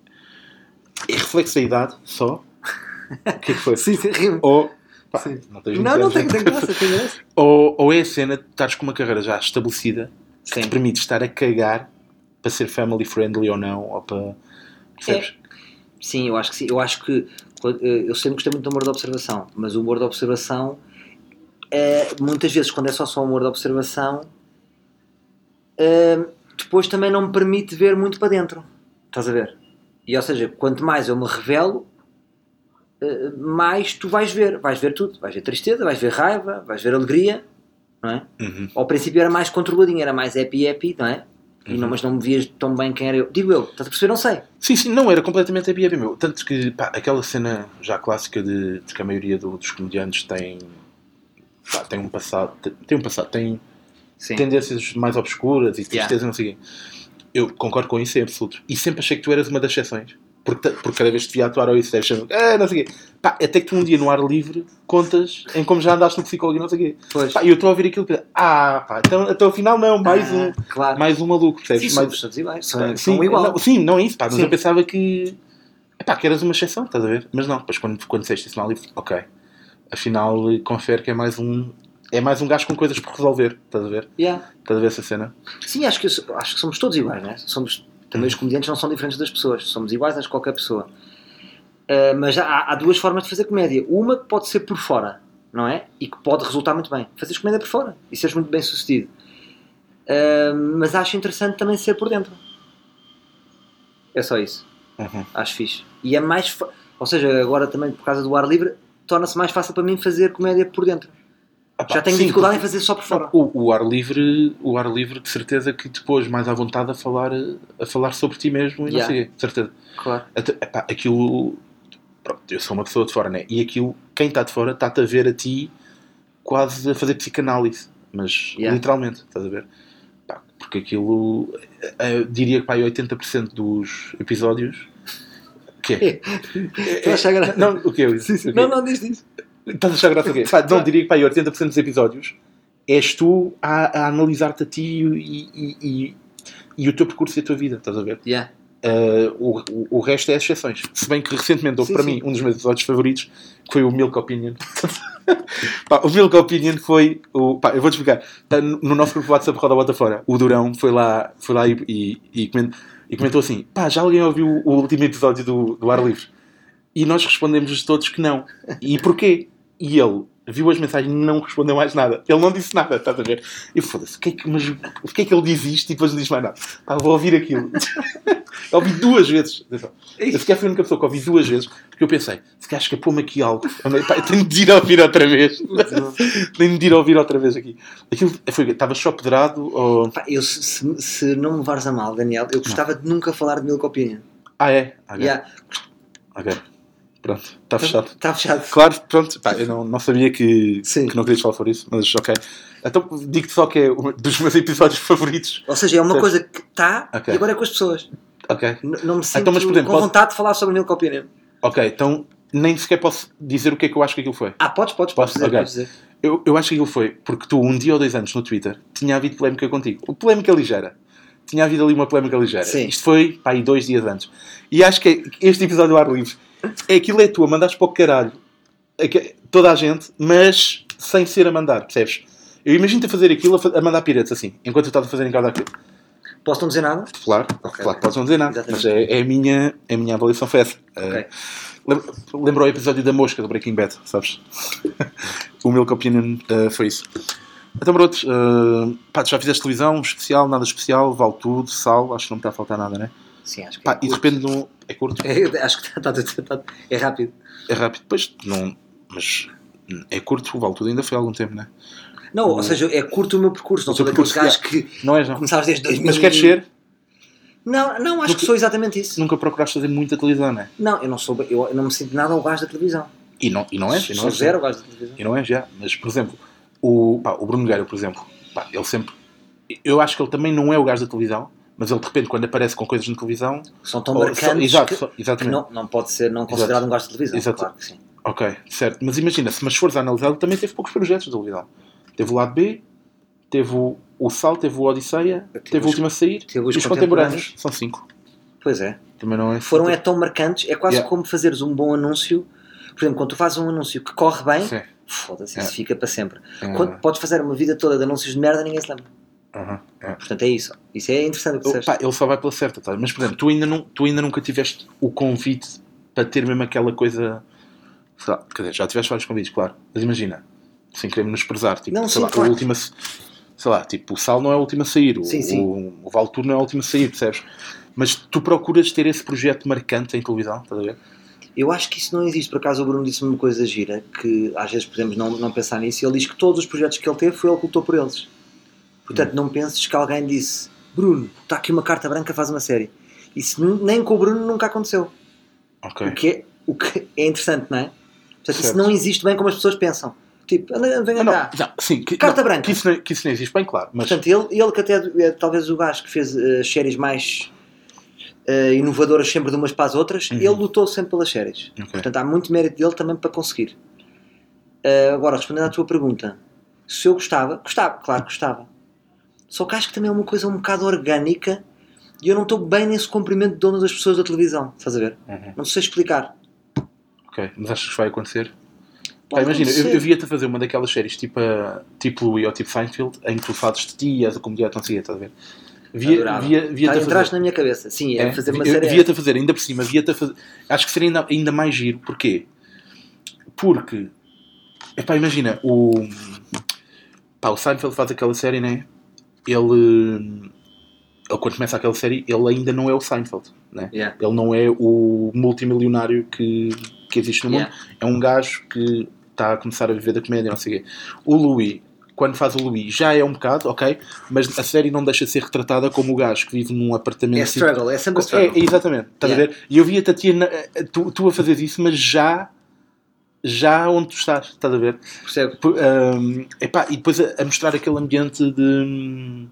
é reflexo da idade só. O que é que foi? Sim, sim. Ou. Pá, Sim. não, tens Não, não 20 tem, graça, tem graça. ou, ou é a cena de estares com uma carreira já estabelecida que Sim. te permite estar a cagar para ser family friendly ou não, ou para. Percebes? Sim, eu acho que sim. Eu acho que eu sempre gostei muito do humor da observação, mas o humor da observação é, muitas vezes quando é só só humor da observação eh, depois também não me permite ver muito para dentro. Estás a ver? E ou seja, quanto mais eu me revelo, eh, mais tu vais ver. Vais ver tudo. Vais ver tristeza, vais ver raiva, vais ver alegria, não é? Uhum. Ao princípio era mais controladinho, era mais happy happy, não é? E não, Uhum. mas não me vias tão bem quem era eu. Digo eu, estás a perceber? Não sei. Sim, sim, não, era completamente happy happy, meu. Tanto que, pá, aquela cena já clássica de, de que a maioria do- dos comediantes tem. pá, tem um passado. Tem um passado, tem Sim. tendências mais obscuras e tristeza, Yeah. não sei o quê. Eu concordo com isso em absoluto. E sempre achei que tu eras uma das exceções. Porque, porque cada vez que te via atuar ou isso, achando, ah, não sei o quê. Pá, até que tu um dia no ar livre contas em como já andaste no psicólogo e não sei o quê. Pois. Pá, e eu estou a ouvir aquilo que. Ah, pá, então até ao final não, mais Ah, um. Claro. Mais um maluco, Sim, percebes? somos mais, todos iguais. São, sim, igual. Não, sim, não é isso, pá, mas Sim. eu pensava que. Epá, que eras uma exceção, estás a ver? Mas não, depois quando, quando disseste isso no ar livre, ok. Afinal, confere que é mais um. É mais um gajo com coisas por resolver, estás a ver? Yeah. Estás a ver essa cena? Sim, acho que, acho que somos todos iguais, né? Somos, também os comediantes não são diferentes das pessoas. Somos iguais a qualquer pessoa. Ah, mas há, há duas formas de fazer comédia. Uma que pode ser por fora, não é? E que pode resultar muito bem. Fazeres comédia por fora e seres muito bem sucedido. Ah, mas acho interessante também ser por dentro. É só isso. Uhum. Acho fixe. E é mais. Ou seja, agora também por causa do ar livre, torna-se mais fácil para mim fazer comédia por dentro. Ah, pá, Já tenho sim, dificuldade em porque- fazer só por fora. O, o ar livre, o ar livre, de certeza que te pôs mais à vontade a falar, a falar sobre ti mesmo e Yeah. não sei de certeza. Claro. Até, epá, aquilo. Pronto, eu sou uma pessoa de fora, né? E aquilo, quem está de fora, está-te a ver a ti quase a fazer psicanálise. Mas Yeah. literalmente, estás a ver? Pá, porque aquilo. eh, Eu diria que pá, aí 80% dos episódios. O quê? A achar graça. Não, o quê? Sim, sim. O quê? Não, não, diz diz. Estás a achar graça o quê? Pá, não, diria que pá, aí 80% dos episódios és tu a, a analisar-te a ti e, e, e, e o teu percurso e a tua vida, estás a ver? Yeah. Uh, o, o, resto é exceções. Se bem que recentemente houve Sim, para sim. mim um dos meus episódios favoritos, que foi o Milk Opinion. Pá, o Milk Opinion foi. O, pá, eu vou-te explicar. Tá no no nosso grupo WhatsApp Roda Bota Fora, o Durão foi lá, foi lá e, e, comentou, e comentou assim: pá, já alguém ouviu o último episódio do, do Ar Livre? E nós respondemos todos que não. E porquê? E ele, viu as mensagens e não respondeu mais nada. Ele não disse nada, estás a ver? E foda-se, que é que, mas porquê é que ele diz isto e depois não diz mais nada? Pá, vou ouvir aquilo. eu ouvi duas vezes. Eu sequer fui a única pessoa que ouvi duas vezes, porque eu pensei, se calhar escapou-me aqui algo. Pá, tenho de ir a ouvir outra vez. tenho de ir a ouvir outra vez aqui. Aquilo foi, estava só pedrado ou... Pá, eu, se, se- não me levares a mal, Daniel, eu gostava de nunca falar de Milk Opinion. Ah, é? Ok. Yeah. Ok. Pronto, está fechado. Está fechado. Claro, pronto, pá, eu não, não sabia que, Sim. que não querias falar sobre isso, mas ok. Então digo-te só que é um dos meus episódios favoritos. Ou seja, é uma coisa que está Ok. e agora é com as pessoas. Ok. N- Não me sinto Então, mas, por exemplo, com posso- vontade de falar sobre Milk Opinion. Ok, então nem sequer posso dizer o que é que eu acho que aquilo foi. Ah, podes, podes, Posso? podes dizer, Ok. podes dizer. Eu, eu acho que aquilo foi porque tu, um dia ou dois anos no Twitter, tinha havido polémica contigo. Polémica ligeira. Tinha havido ali uma polémica ligeira. Sim. Isto foi, pá, aí dois dias antes. E acho que é- este episódio do ar livre é aquilo é tu a mandares para o caralho toda a gente, mas sem ser a mandar, percebes? Eu imagino-te a fazer aquilo a, mandar piretes assim, enquanto tu estás a fazer em casa aquilo. Posso não dizer nada? Claro, Ok. claro que podes não dizer nada, Exatamente. mas é, é a, minha, é a minha avaliação foi essa. Eh, lem- Lembrou o episódio da mosca do Breaking Bad, sabes? o Milk Opinion eh, foi isso. Então, pronto, eh, pá, já fizeste televisão, especial, nada especial, vale tudo, sal, acho que não me está a faltar nada, né? Sim, acho que Pá, é e de curto. repente não, é curto, É, acho que está, está, está, está- é rápido. é rápido, depois não, mas é curto, o vale tudo ainda foi há algum tempo, né? Não, ou seja, é curto o meu percurso. Não sou daqueles gajos que Não és, não. começaste desde 2000. Mas queres ser? Não, não, acho Nunca- que sou exatamente isso. Nunca procuraste fazer muita televisão, né? Não, eu não sou. Eu, eu não me sinto nada ao gajo da televisão. E não, e não és? E não sou és, zero ao gajo da televisão. E não é já. Mas, por exemplo, o, pá, o Bruno Nogueira, por exemplo, pá, ele sempre. Eu acho que ele também não é o gajo da televisão, mas ele de repente, quando aparece com coisas na televisão. São tão ou- marcantes só- exato, que, só- que exatamente. não, não pode ser não considerado um gajo de televisão. Exato. Claro que sim. Ok, certo. Mas imagina, se mas fores a analisar, ele também teve poucos projetos de televisão. Teve o lado B, teve o, o Sal, teve o Odisseia, Teve teve, o Último a Sair e os os contemporâneos. São cinco. Pois é. Também não é. Foram é tão marcantes, é quase Yeah. como fazeres um bom anúncio. Por exemplo, quando tu fazes um anúncio que corre bem, foda-se, Yeah. isso fica para sempre. É, Quando podes fazer uma vida toda de anúncios de merda, ninguém se lembra. Aham, é. Portanto, é isso. Isso é interessante que disseste. pá, ele só vai pela certa, tá? mas por exemplo, tu ainda, não, tu ainda nunca tiveste o convite para ter mesmo aquela coisa. sei lá, quer dizer, já tiveste vários convites, claro, mas imagina, sem querer menosprezar, tipo, Não, sei sim, lá, claro. a, se- sei lá, tipo, o Sal não é o último a sair, o, Sim, sim. o, o Valtur não é o último a sair, percebes? Mas tu procuras ter esse projeto marcante em televisão, estás a ver? Eu acho que isso não existe. Por acaso o Bruno disse-me uma coisa gira, que às vezes podemos não, não pensar nisso. Ele diz que todos os projetos que ele teve foi ele que lutou por eles. Portanto, não penses que alguém disse Bruno, está aqui uma carta branca, faz uma série. Isso nem com o Bruno nunca aconteceu. O, que é, o que é interessante, não é? Portanto, isso Certo. não existe bem como as pessoas pensam. Tipo, anda, venha Não, cá. não, sim, que, Carta não, branca. Que isso, não, que isso não existe bem, claro, mas Portanto, ele, ele que até é talvez o gajo que fez eh, as séries mais eh, inovadoras sempre de umas para as outras, Uhum. ele lutou sempre pelas séries. Ok. Portanto, há muito mérito dele também para conseguir. Eh, agora, respondendo à tua pergunta, se eu gostava, gostava, claro que gostava. Só que acho que também é uma coisa um bocado orgânica e eu não estou bem nesse comprimento de onda das pessoas da televisão, estás a ver? Uhum. Não sei explicar. ok, mas achas que vai acontecer? Pá, imagina, eu, acontecer. eu via-te a fazer uma daquelas séries tipo, a- tipo Louis ou tipo Seinfeld, em que tu fazes de ti e és a comediante, não sei, estás a ver? Via, Adorava. via, via Tá, fazer. na minha cabeça. Sim, é, É, fazer uma eu série. Via-te a fazer, ainda por cima, via-te a fazer. Acho que seria ainda, ainda mais giro, porquê? Porque, epá, imagina, o, pá, o Seinfeld faz aquela série, né? Ele, ele, quando começa aquela série, ele ainda não é o Seinfeld, né? Yeah. Ele não é o multimilionário que, que existe no mundo. Yeah. É um gajo que está a começar a viver da comédia, não sei o quê. O Louis, quando faz o Louis, já é um bocado, ok? Mas a série não deixa de ser retratada como o gajo que vive num apartamento. É struggle, é sempre é, struggle. é, exatamente, estás Yeah. a ver? E eu via-te a ti, na- tu, tu a fazer isso, mas já, já onde tu estás, estás a ver? Percebe? Ahm, epá, e depois a, a mostrar aquele ambiente de.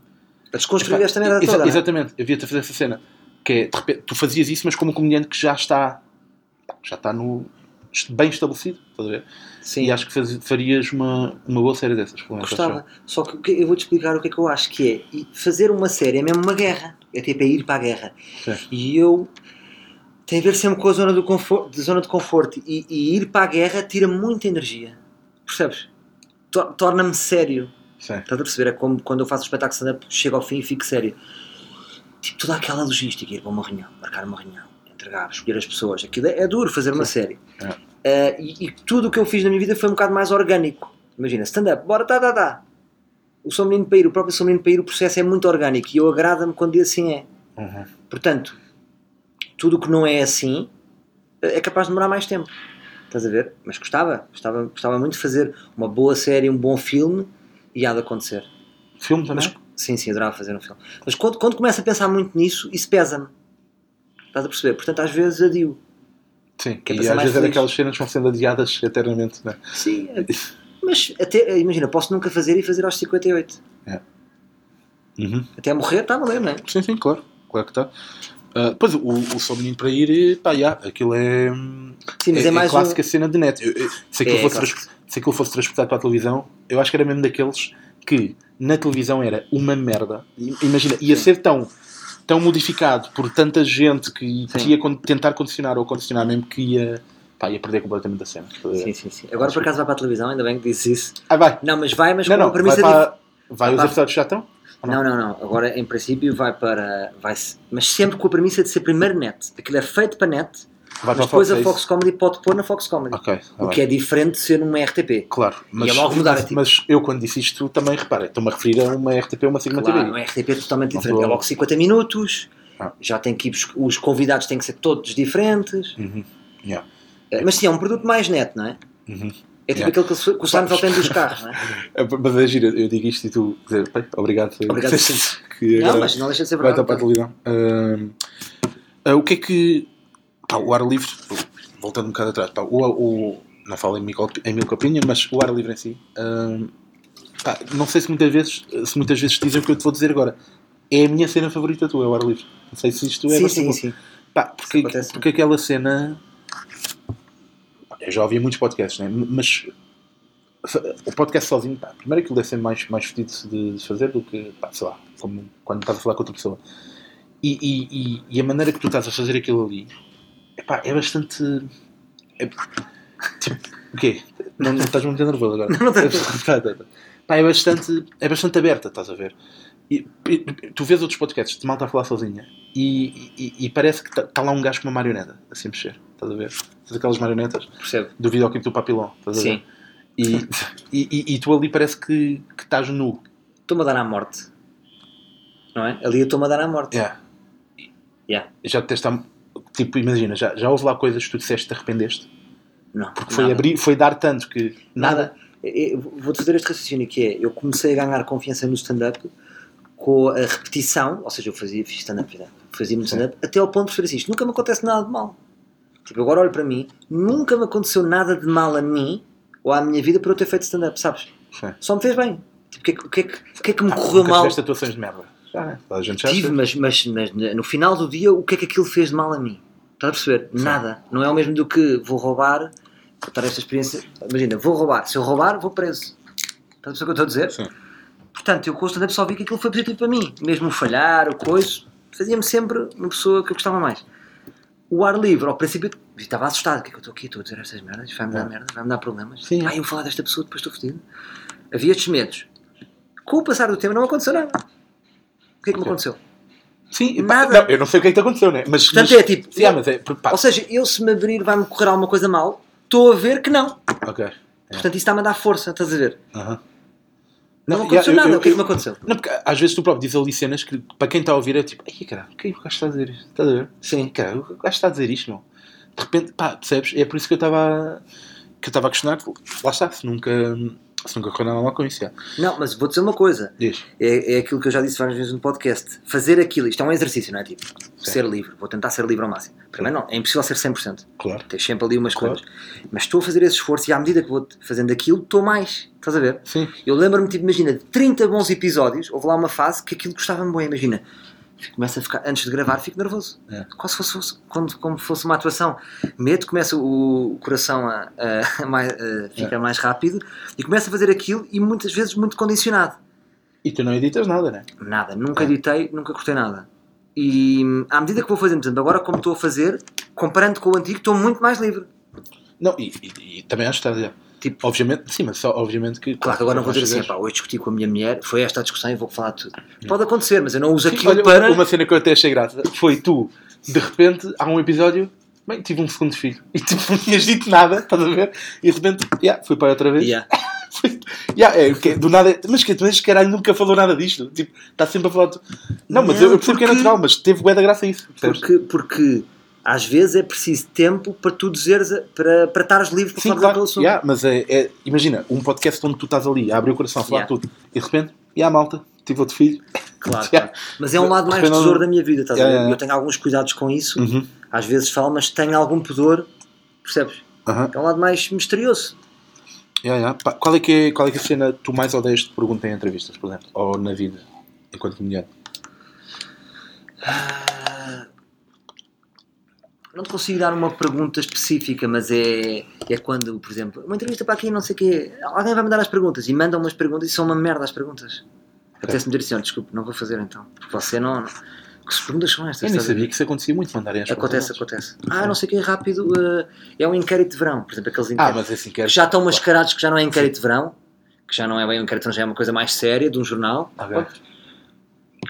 A desconstruir esta merda exa- toda. é? Exatamente, eu via-te a fazer essa cena. Que é, de repente, tu fazias isso, mas como um comediante que já está, já está no, bem estabelecido, estás a ver? Sim. E acho que faz- farias uma, uma boa série dessas. Gostava. Só que eu vou-te explicar o que é que eu acho que é. Fazer uma série é mesmo uma guerra. É tipo é ir para a guerra. Sim. E eu tem a ver sempre com a zona, do conforto, de zona de conforto. E, e ir para a guerra tira muita energia. Percebes? Tor- Torna-me sério. Sim. Estás a perceber? É como quando eu faço o espetáculo stand-up, chego ao fim e fico sério. Tipo, toda aquela logística, ir para uma reunião, marcar uma reunião, entregar, escolher as pessoas. Aquilo é, é duro fazer uma série. É. Uh, e, e tudo o que eu fiz na minha vida foi um bocado mais orgânico. Imagina, stand-up, bora, tá, tá, tá. O Sou Menino para ir, o próprio Sou Menino para ir, o processo é muito orgânico e eu agrada-me quando assim é. Uhum. Portanto, tudo o que não é assim é capaz de demorar mais tempo. Estás a ver? Mas gostava, gostava, gostava muito de fazer uma boa série, um bom filme e há de acontecer. Filme também? Mas, sim, sim, adorava fazer um filme. Mas quando, quando começo a pensar muito nisso, isso pesa-me. Estás a perceber? Portanto, às vezes adio. Sim, Que é e às vezes é daquelas cenas que vão sendo adiadas eternamente, não é? Sim, é- mas até, imagina, posso nunca fazer e fazer aos 58. Uhum. Até morrer está a valer, não é? Sim, sim, claro. Claro que está. Ah, depois o, o Só Menino para ir, pá, já, aquilo é. Sim, mas é, mais clássica cena de net. Eu- eu- se, aquilo É, fosse trans- se aquilo fosse transportado para a televisão, eu acho que era mesmo daqueles que na televisão era uma merda. Imagina, ia Sim. ser tão, tão modificado por tanta gente que Sim. queria con- tentar condicionar ou condicionar mesmo que ia, pá, ia perder completamente a cena. um... Sim, sim, sim. Agora por acaso vai para a televisão, ainda bem que disse isso. Ah, vai. Não, mas vai, mas Não, com não, uma vai, premissa para, diferente. vai Vai os episódios já estão? Não, não, não. Agora, em princípio, vai para. Vai mas sempre com a premissa de ser primeiro net. Aquilo é feito para net, Vai mas depois é a isso? Fox Comedy pode pôr na Fox Comedy. Ok, tá o bem. que é diferente de ser numa RTP. Claro, mas, é logo mudar, mas, é mas eu quando disse isto também repara, estou-me a referir a uma RTP ou uma Sigma Claro, TV. uma RTP é totalmente Não diferente. tô- É logo 50 minutos, Ah. já tem que ir, os convidados têm que ser todos diferentes. Uhum. Yeah. Eh, Mas sim, é um produto mais net, não é? Uhum. É tipo Yeah. aquele que, o- que o Seinfeld tem dos carros, não é? Mas é giro, eu digo isto e tu dizer, "Bem, obrigado. Obrigado, que, Não, mas não deixa de ser vai estar verdade. para a televisão. Ahm, ah, o que é que. Pá, o ar livre, voltando um bocado atrás, pá, o, o- não falo em, mil, opinion, mas o ar livre em si. ahm, pá, não sei se muitas, vezes, se muitas vezes dizem o que eu te vou dizer agora. É a minha cena favorita tua, é o ar livre. Não sei se isto é Sim, sim, bom. sim. Pá, porque, porque aquela cena. Eu já ouvi muitos podcasts, né? mas o podcast sozinho, pá, primeiro aquilo deve ser mais, mais fedido de, de fazer do que, pá, sei lá, como quando estás a falar com outra pessoa. E, e, e, e a maneira que tu estás a fazer aquilo ali epá, é bastante. É, tipo, o quê? Não, não estás muito nervoso agora? Não, não. Tá, tá, tá. Pá, é, bastante, é bastante aberta, estás a ver? E, tu vês outros podcasts de malta a falar sozinha e, e- e parece que está lá um gajo com uma marioneta a mexer, estás a ver? Tens aquelas marionetas Percebo. do videoclipe do Papilão, estás a ver? Sim. E, e, e- tu ali parece que, que estás nu. Estou-me a dar à morte. Não é? Ali eu estou-me a dar à morte. Yeah. Yeah. Já te tipo, imagina, já, já houve lá coisas que tu disseste que te arrependeste? Não. Porque foi, nada. abrir, foi dar tanto que Nada. Eu Vou-te fazer este raciocínio que é, eu comecei a ganhar confiança no stand-up com a repetição, ou seja, eu fazia, fiz stand-up, fazia muito Sim. stand-up, até ao ponto de fazer assim, isto nunca me acontece nada de mal. Tipo, agora olho para mim, nunca me aconteceu nada de mal a mim ou à minha vida por eu ter feito stand-up, sabes? Sim. Só me fez bem. Tipo, o que, é que- o que, é que, é que me Ah, correu mal? tiveste atuações de merda. Né? A gente já Tive, mas, mas, mas no final do dia, o que é que aquilo fez de mal a mim? Estás a perceber? Sim. Nada. Não é o mesmo do que vou roubar, contar esta experiência. Imagina, vou roubar. Se eu roubar, vou preso. Estás a perceber o que eu estou a dizer? Sim. Portanto, eu com o stand-up só vi que aquilo foi positivo para mim. Mesmo o falhar, o coisa, fazia-me sempre uma pessoa que eu gostava mais. O ar livre, ao princípio, estava assustado. O que é que eu estou aqui? Estou a dizer estas merdas? Vai-me dar É. merda? Vai-me dar problemas? Sim, é. Eu vou falar desta pessoa, depois estou fodido. Havia estes medos. Com o passar do tempo não aconteceu nada. O que é que me aconteceu? Sim, Nada. não, eu não sei o que é que te aconteceu, né? Mas, Portanto, mas, é tipo, Sim, mas é. Ou seja, eu se me abrir vai-me correr alguma coisa mal, estou a ver que não. ok. Portanto, isso está-me a dar força, estás a ver? Aham. Não, Não, aconteceu yeah, nada, o que é que me eu- aconteceu? Não, porque às vezes tu próprio dizes ali cenas que para quem está a ouvir é tipo, ai caralho, o que é que o gajo está a dizer? isto? Estás a ver? Sim. Cara, o gajo está a dizer isto, meu. De repente, pá, percebes? É por isso que eu estava que eu estava a questionar, lá está, se nunca, se nunca correu nada mal com isso, já. Não, mas vou dizer uma coisa. Diz. É, é aquilo que eu já disse várias vezes no podcast. Fazer aquilo, isto é um exercício, não é? Tipo, ser livre. Vou tentar ser livre ao máximo. Primeiro, não, é impossível ser 100%. Claro. Tens sempre ali umas Claro. coisas. Mas estou a fazer esse esforço e à medida que vou fazendo aquilo, estou mais. Estás a ver? Sim. Eu lembro-me, tipo, imagina, de 30 bons episódios, houve lá uma fase que aquilo gostava-me bem. Imagina, começa a ficar, antes de gravar, fico nervoso. É. Quase fosse, fosse quando, como fosse uma atuação. Medo, começa o, o coração a, a- a a ficar É. mais rápido e começa a fazer aquilo e muitas vezes muito condicionado. E tu não editas nada, né? Nada, nunca É. editei, nunca cortei nada. E à medida que vou fazendo, por exemplo, agora como estou a fazer, comparando com o antigo, estou muito mais livre. Não, e, e- e também acho que está a dizer. Tipo, Obviamente, sim, mas só, obviamente que. Claro que agora não vou dizer assim, pá, hoje discuti com a minha mulher, foi esta a discussão e vou falar tudo. Pode acontecer, mas eu não uso Sim, aquilo olha, para. Uma cena que eu até achei graça foi tu, de repente, há um episódio bem, tive um segundo filho. E tipo, não tinhas dito nada, estás a ver? E de repente, yeah, fui pai outra vez. Yeah. Yeah, é, que, do nada, mas que mas caralho nunca falou nada disto. Tipo, está sempre a falar. de- Não, mas Não, eu, eu percebo que é natural, mas teve bué da graça isso. percebes? Porque, porque às vezes é preciso tempo para tu dizeres, a- para, para estares livre para Sim, falar claro. assunto. Yeah, mas é, é- imagina, um podcast onde tu estás ali a abrir o coração, a falar Yeah. tudo, e de repente, e a malta, tive outro filho. Claro, Yeah. claro. Mas é um lado mais Porque não- tesouro da minha vida, estás a Yeah, ver? yeah. Eu tenho alguns cuidados com isso, Uhum. às vezes falo, mas tenho algum pudor, percebes? Aham. É um lado mais misterioso. Yeah, yeah. Pá, qual, é que é, qual é que é a cena que tu mais odeias de pergunta em entrevistas, por exemplo? Ou na vida, enquanto comediante? Ah, Não te consigo dar uma pergunta específica, mas é, é quando, por exemplo, uma entrevista para aqui, não sei o quê, alguém vai mandar as perguntas e mandam umas perguntas e são uma merda as perguntas. Apetece-me dizer assim, "Olha, desculpe, não vou fazer então. Porque você não. Que perguntas são estas? Eu nem sabia que isso acontecia muito, mandarem as Acontece, perguntas. acontece. Ah, não sei o que é rápido. eh, é um inquérito de verão, por exemplo, aqueles Ah, inquéritos mas assim, que queres... já estão mascarados que já não é inquérito de verão, que já não é bem um inquérito já é uma coisa mais séria de um jornal. Ok.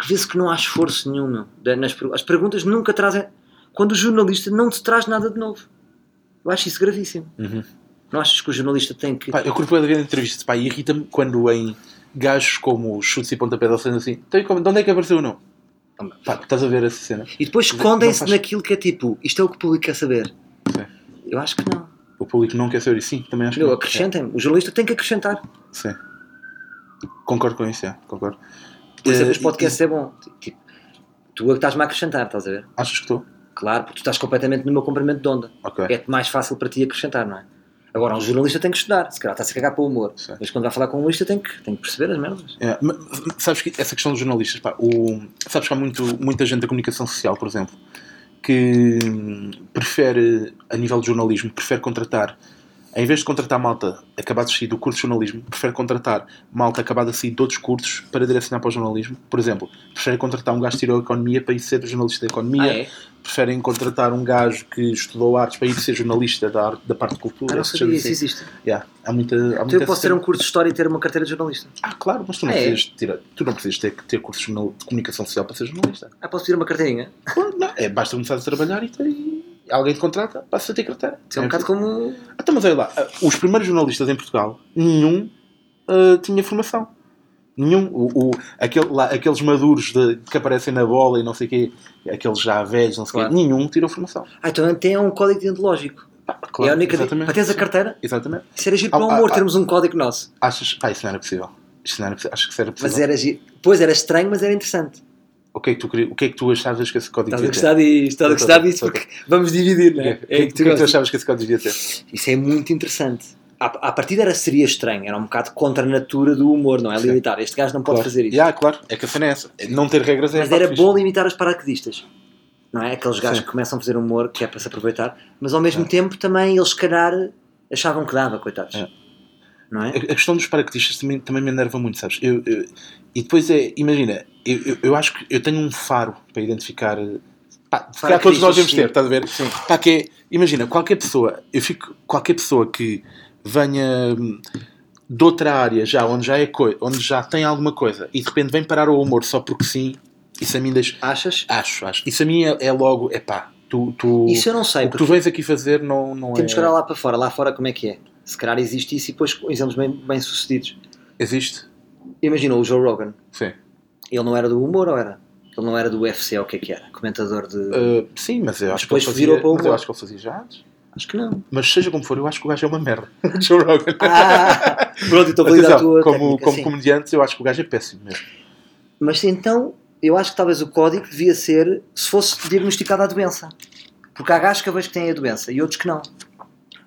Que vê-se que não há esforço nenhum, meu. Nas, as perguntas nunca trazem. Quando o jornalista não te traz nada de novo. Eu acho isso gravíssimo. Uhum. Não achas que o jornalista tem que. Pá, eu curto bem de ver entrevistas, pá, irrita-me quando em gajos como os chutes e pontapés ao sendo assim, "Então, como- de onde é que apareceu o não? Pá, estás a ver essa cena? E depois escondem-se faz- naquilo que é tipo, isto é o que o público quer saber. Sim. Eu acho que não. O público não quer saber isso, sim, também acho que não. acrescentem. O jornalista tem que acrescentar. Sim. Concordo com isso, é, concordo. Por é que Eh, os podcasts é bom. Tipo, tu é que estás-me a acrescentar, estás a ver? Achas que estou? Claro, porque tu estás completamente no meu comprimento de onda. Ok. É mais fácil para ti acrescentar, não é? Agora, um jornalista tem que estudar, se calhar está-se a cagar para o humor. Sim. Mas quando vai falar com um humorista tem que, tem que perceber as merdas. É, ma- ma- sabes que essa questão dos jornalistas, pá, o, sabes que há muito, muita gente da comunicação social, por exemplo, que hum, prefere, a nível de jornalismo, prefere contratar, em vez de contratar malta acabada de sair do curso de jornalismo, prefere contratar malta acabada de sair de outros cursos para direcionar para o jornalismo. Por exemplo, prefere contratar um gajo que tirou economia para ir ser jornalista da economia, Ah, é? preferem contratar um gajo que estudou artes para ir ser jornalista da, da parte de cultura. Ah, não sabia, isso assim. existe. Yeah, há muita, há Então muita eu posso ter um curso de História e ter uma carteira de jornalista. Ah, claro, mas tu não É. precisas ter, tu não precisas ter, ter cursos de comunicação social para ser jornalista. Ah, posso pedir uma carteirinha? Claro, não. É, basta começar a trabalhar e, tem- alguém te contrata, passa a ter carteira. Isso é um bocado como... Então, mas olha lá, ah, os primeiros jornalistas em Portugal, nenhum ah, tinha formação. Nenhum. O, o- aquele, lá, aqueles maduros de- que aparecem na bola e não sei o quê, aqueles já velhos, não sei o Claro. quê, nenhum tirou formação. Ah, então até é um código deontológico. Ah, é a claro, única... exatamente. Para teres a carteira, Exatamente. isso era giro para o Ah, ah, termos um código nosso. Achas, pá, isso não era possível. Isso não era possível. Acho que isso era possível. Mas era giro. Pois era estranho, mas era interessante. O, que é que tu, o que é que tu achavas que esse código Estás a devia ter? gostar disto, estás a gostar disto porque vamos dividir, não O que, é? é que- É que o tu que é que tu achavas que esse código devia ter? Isso é muito interessante. À, à partida era, seria estranho, era um bocado contra a natura do humor, não é? Sim. Limitar. Este gajo não pode Claro. fazer isto. Yeah, claro, é que a cena é essa. Não ter regras é Mas era fixe. bom limitar os paraquedistas. Não é? Aqueles gajos Sim. que começam a fazer humor que é para se aproveitar, mas ao mesmo É. tempo também eles, se calhar, achavam que dava, coitados. É. Não é? A, questão dos paraquedistas também, também me enerva muito, sabes? Eu, eu- e depois é, imagina, eu, eu, acho que eu tenho um faro para identificar. Pá, se calhar todos nós devemos ter, estás a ver? Sim. Pá, que é, imagina, qualquer pessoa, eu fico, qualquer pessoa que venha hum, de outra área já, onde já é coi- onde já tem alguma coisa e de repente vem parar o humor só porque sim, isso a mim deixa. Achas? Acho, acho. Isso a mim é, é logo, é pá, tu, tu, Isso eu não sei, o que tu vens aqui fazer não, não temos é. que olhar lá para fora. Lá fora como é que é? Se calhar existe isso e depois exemplos bem, bem sucedidos. Existe? Imagina o Joe Rogan. Sim. Ele não era do humor ou era? Ele não era do UFC ou o que é que era? Comentador de. Uh, sim, mas eu acho Depois que ele virou fazia, para o mas eu humor. acho que ele fazia já antes. Acho que não. Mas seja como for, eu acho que o gajo é uma merda. Joe Rogan. Ah, pronto, a validar a tua como, técnica, como sim. comediante, eu acho que o gajo é péssimo mesmo. Mas então, eu acho que talvez o código devia ser se fosse diagnosticada a doença. Porque há gajos que eu vejo que têm a doença e outros que não.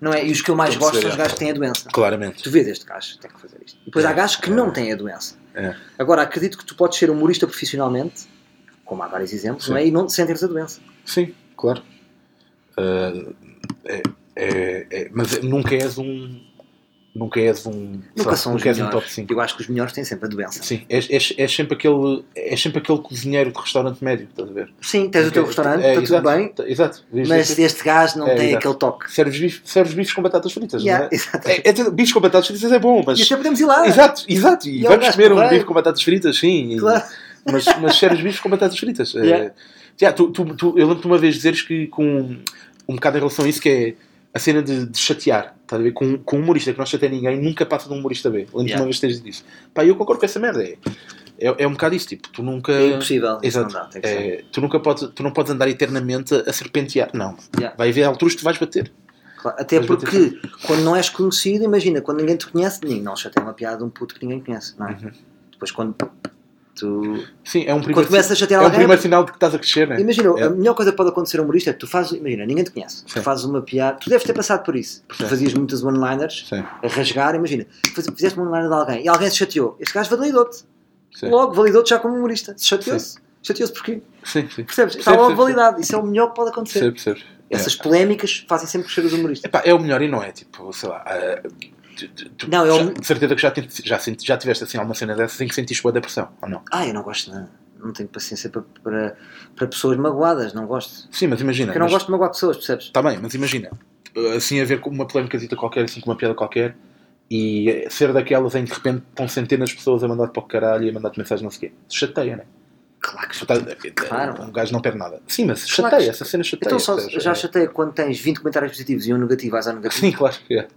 Não é? E os que eu mais gosto são os perceber, gajos que têm a doença. Claramente. Tu vês este gajo, tem que fazer isto. E depois É, há gajos que é. não têm a doença. É. Agora, acredito que tu podes ser humorista profissionalmente, como há vários exemplos, Sim. não é? e não sem teres a doença. Sim, claro. Uh, é, é, é- mas nunca és um. Nunca és um. Nunca são nunca és um top 5. Eu acho que os melhores têm sempre a doença. Sim, és, és, és sempre aquele, és sempre aquele cozinheiro de restaurante médio, estás a ver? Sim, tens o teu restaurante, É, está tudo exato, bem, t- Exato. Mas ter- este gajo não É, tem exato. aquele toque. serves, bife, serves bifes com batatas fritas, Yeah, não é? exato. É, é, bifes com batatas fritas é bom, mas. E até podemos ir lá. Exato, exato. E, E é vamos comer um porreiro. bife com batatas fritas, sim. e- Claro. Mas, mas serves bifes com batatas fritas. É, Yeah. yeah, tu, tu, tu- eu lembro-te uma vez dizeres que com um bocado em relação a isso, que é a cena de, de chatear. Estás a ver? Com, com um humorista que não chateia ninguém, nunca passa de um humorista B. Lembro-me Yeah. uma vez teres dito isso. Pá, eu concordo com essa merda. É, é, é um bocado isso, tipo, tu nunca. É impossível. Exato. Não dá. É, tu nunca podes, tu não podes andar eternamente a, serpentear. Não. Yeah. Vai haver alturas que tu vais bater. Claro, Até vou porque quando não és conhecido, imagina, quando ninguém te conhece, ninguém não chateia uma piada de um puto que ninguém conhece, não é? Uhum. Depois quando tu. Sim, é um Quando primeiro, começas a chatear é um primeiro sinal de que estás a crescer, né? Imagina, É. a melhor coisa que pode acontecer a um humorista é que tu fazes, imagina, ninguém te conhece, Sim. tu fazes uma piada, tu deves ter passado por isso, porque tu Sim. fazias muitas one-liners a rasgar, imagina, fizeste uma one-liner de alguém e alguém se chateou, este gajo validou-te, logo validou-te já como humorista, se chateou-se, chateou-se porquê? Sim, sim. Percebes? Está logo validado, isso é o melhor que pode acontecer. Percebo. Essas polémicas fazem sempre crescer os humoristas. Epá, é o melhor e não é, tipo, sei lá. ah, tu- Não, é o- já- de certeza que já, já, já tiveste assim alguma cena dessas em que sentiste boa depressão, ou não? Ah, eu não gosto de. Não tenho paciência para, para, para pessoas magoadas, não gosto. Sim, mas imagina. Porque eu não mas- gosto de magoar pessoas, percebes? Tá bem, mas imagina, assim a ver com uma polémica qualquer, assim com uma piada qualquer, e ser daquelas em que de repente estão centenas de pessoas a mandar-te para o caralho e a mandar-te mensagem não sei o quê. Chateia, né? Claro que tá- Claro. Um gajo não perde nada. Sim, mas Claro chateia, que- essa cena chateia. Então só, já É- chateia quando tens 20 comentários positivos e um negativo, vais ao negativo. Sim, claro. É.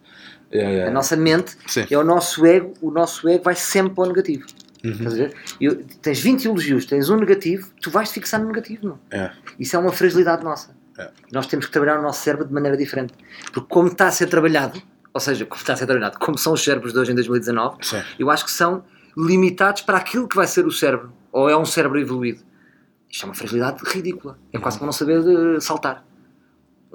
É, é. A nossa mente Sim. é o nosso ego, o nosso ego vai sempre para o negativo. Uhum. Estás a ver? Eu- tens 20 elogios, tens um negativo, tu vais te fixar no negativo, não. É. Isso é uma fragilidade nossa. Nós temos que trabalhar o nosso cérebro de maneira diferente. Porque como está a ser trabalhado, ou seja, como está a ser trabalhado, como são os cérebros de hoje em 2019, Sim. eu acho que são limitados para aquilo que vai ser o cérebro. Ou é um cérebro evoluído. Isto é uma fragilidade ridícula. É quase como não saber eh, saltar.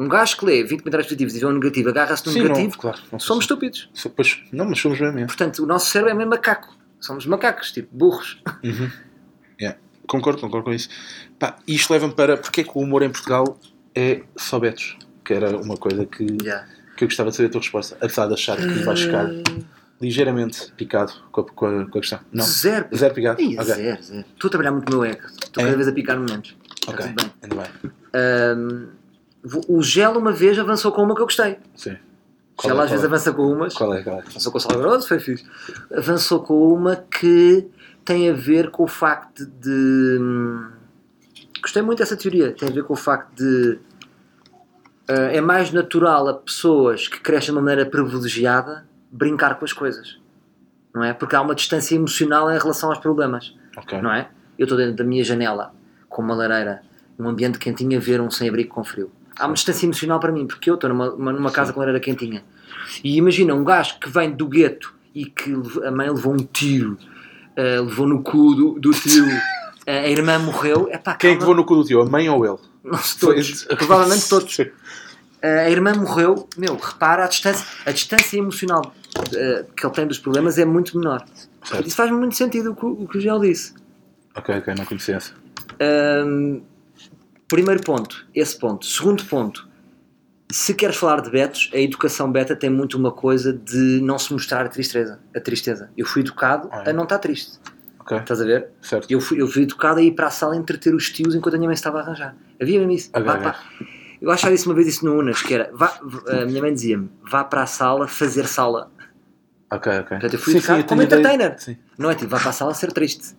Um gajo que lê 20 comentários positivos e vê um negativo, agarra-se no Sim, negativo, não, claro. Não somos estúpidos. Pois, não, mas somos mesmo. é. Portanto, o nosso cérebro é mesmo macaco. Somos macacos, tipo burros. Uhum. Yeah. Concordo, concordo com isso. Pá, isto leva-me para porque é que o humor em Portugal é só betos? Que era uma coisa que, que eu gostava de saber a tua resposta. Apesar de achar que vais ficar ligeiramente picado com a, com a, com a questão. Não. Zero. Zero picado? Ih, Ok. Zero, zero. Estou a trabalhar muito o meu ego. Estou É? cada vez a picar momentos. Está Ok, ainda bem. Ahm, o Gelo uma vez avançou com uma que eu gostei. Sim. O Gelo é, às vezes é? avança com umas. Qual é? Qual é? Avançou com o Salvador, foi fixe. Avançou com uma que tem a ver com o facto de. hum, Gostei muito dessa teoria. Tem a ver com o facto de. ah, é mais natural a pessoas que crescem de uma maneira privilegiada brincar com as coisas. Não é? Porque há uma distância emocional em relação aos problemas. Ok. Não é? Eu estou dentro da minha janela com uma lareira, num ambiente quentinho, a ver um sem-abrigo com frio. Há uma distância emocional para mim, porque eu estou numa, uma- numa casa com lareira quentinha. E imagina um gajo que vem do gueto e que a mãe levou um tiro, eh, levou no cu do, do tio, eh, a irmã morreu. É pá, Quem é que vou no cu do tio? A mãe ou ele? Sei, todos. Foi- Provavelmente todos. Sim. Eh, a irmã morreu, meu, repara a distância, a distância emocional que ele tem dos problemas é muito menor. Certo. Isso faz muito sentido o que, o que o Gel disse. Ok, ok, não conhecia essa. Primeiro ponto, esse ponto. Segundo ponto, se queres falar de betos, a educação beta tem muito uma coisa de não se mostrar a tristeza. A tristeza. Eu fui educado Ah, é? a não estar triste. Ok, Estás a ver? certo. Eu fui, eu fui educado a ir para a sala entreter os tios enquanto a minha mãe estava a arranjar. Havia mesmo isso. Ok, Vá para- Eu achava isso uma vez isso no Unas, que era, vá, a minha mãe dizia-me, vá para a sala fazer sala. Ok, ok. Portanto, eu fui educado eu como entertainer. Sim. Não é tipo, vá para a sala ser triste.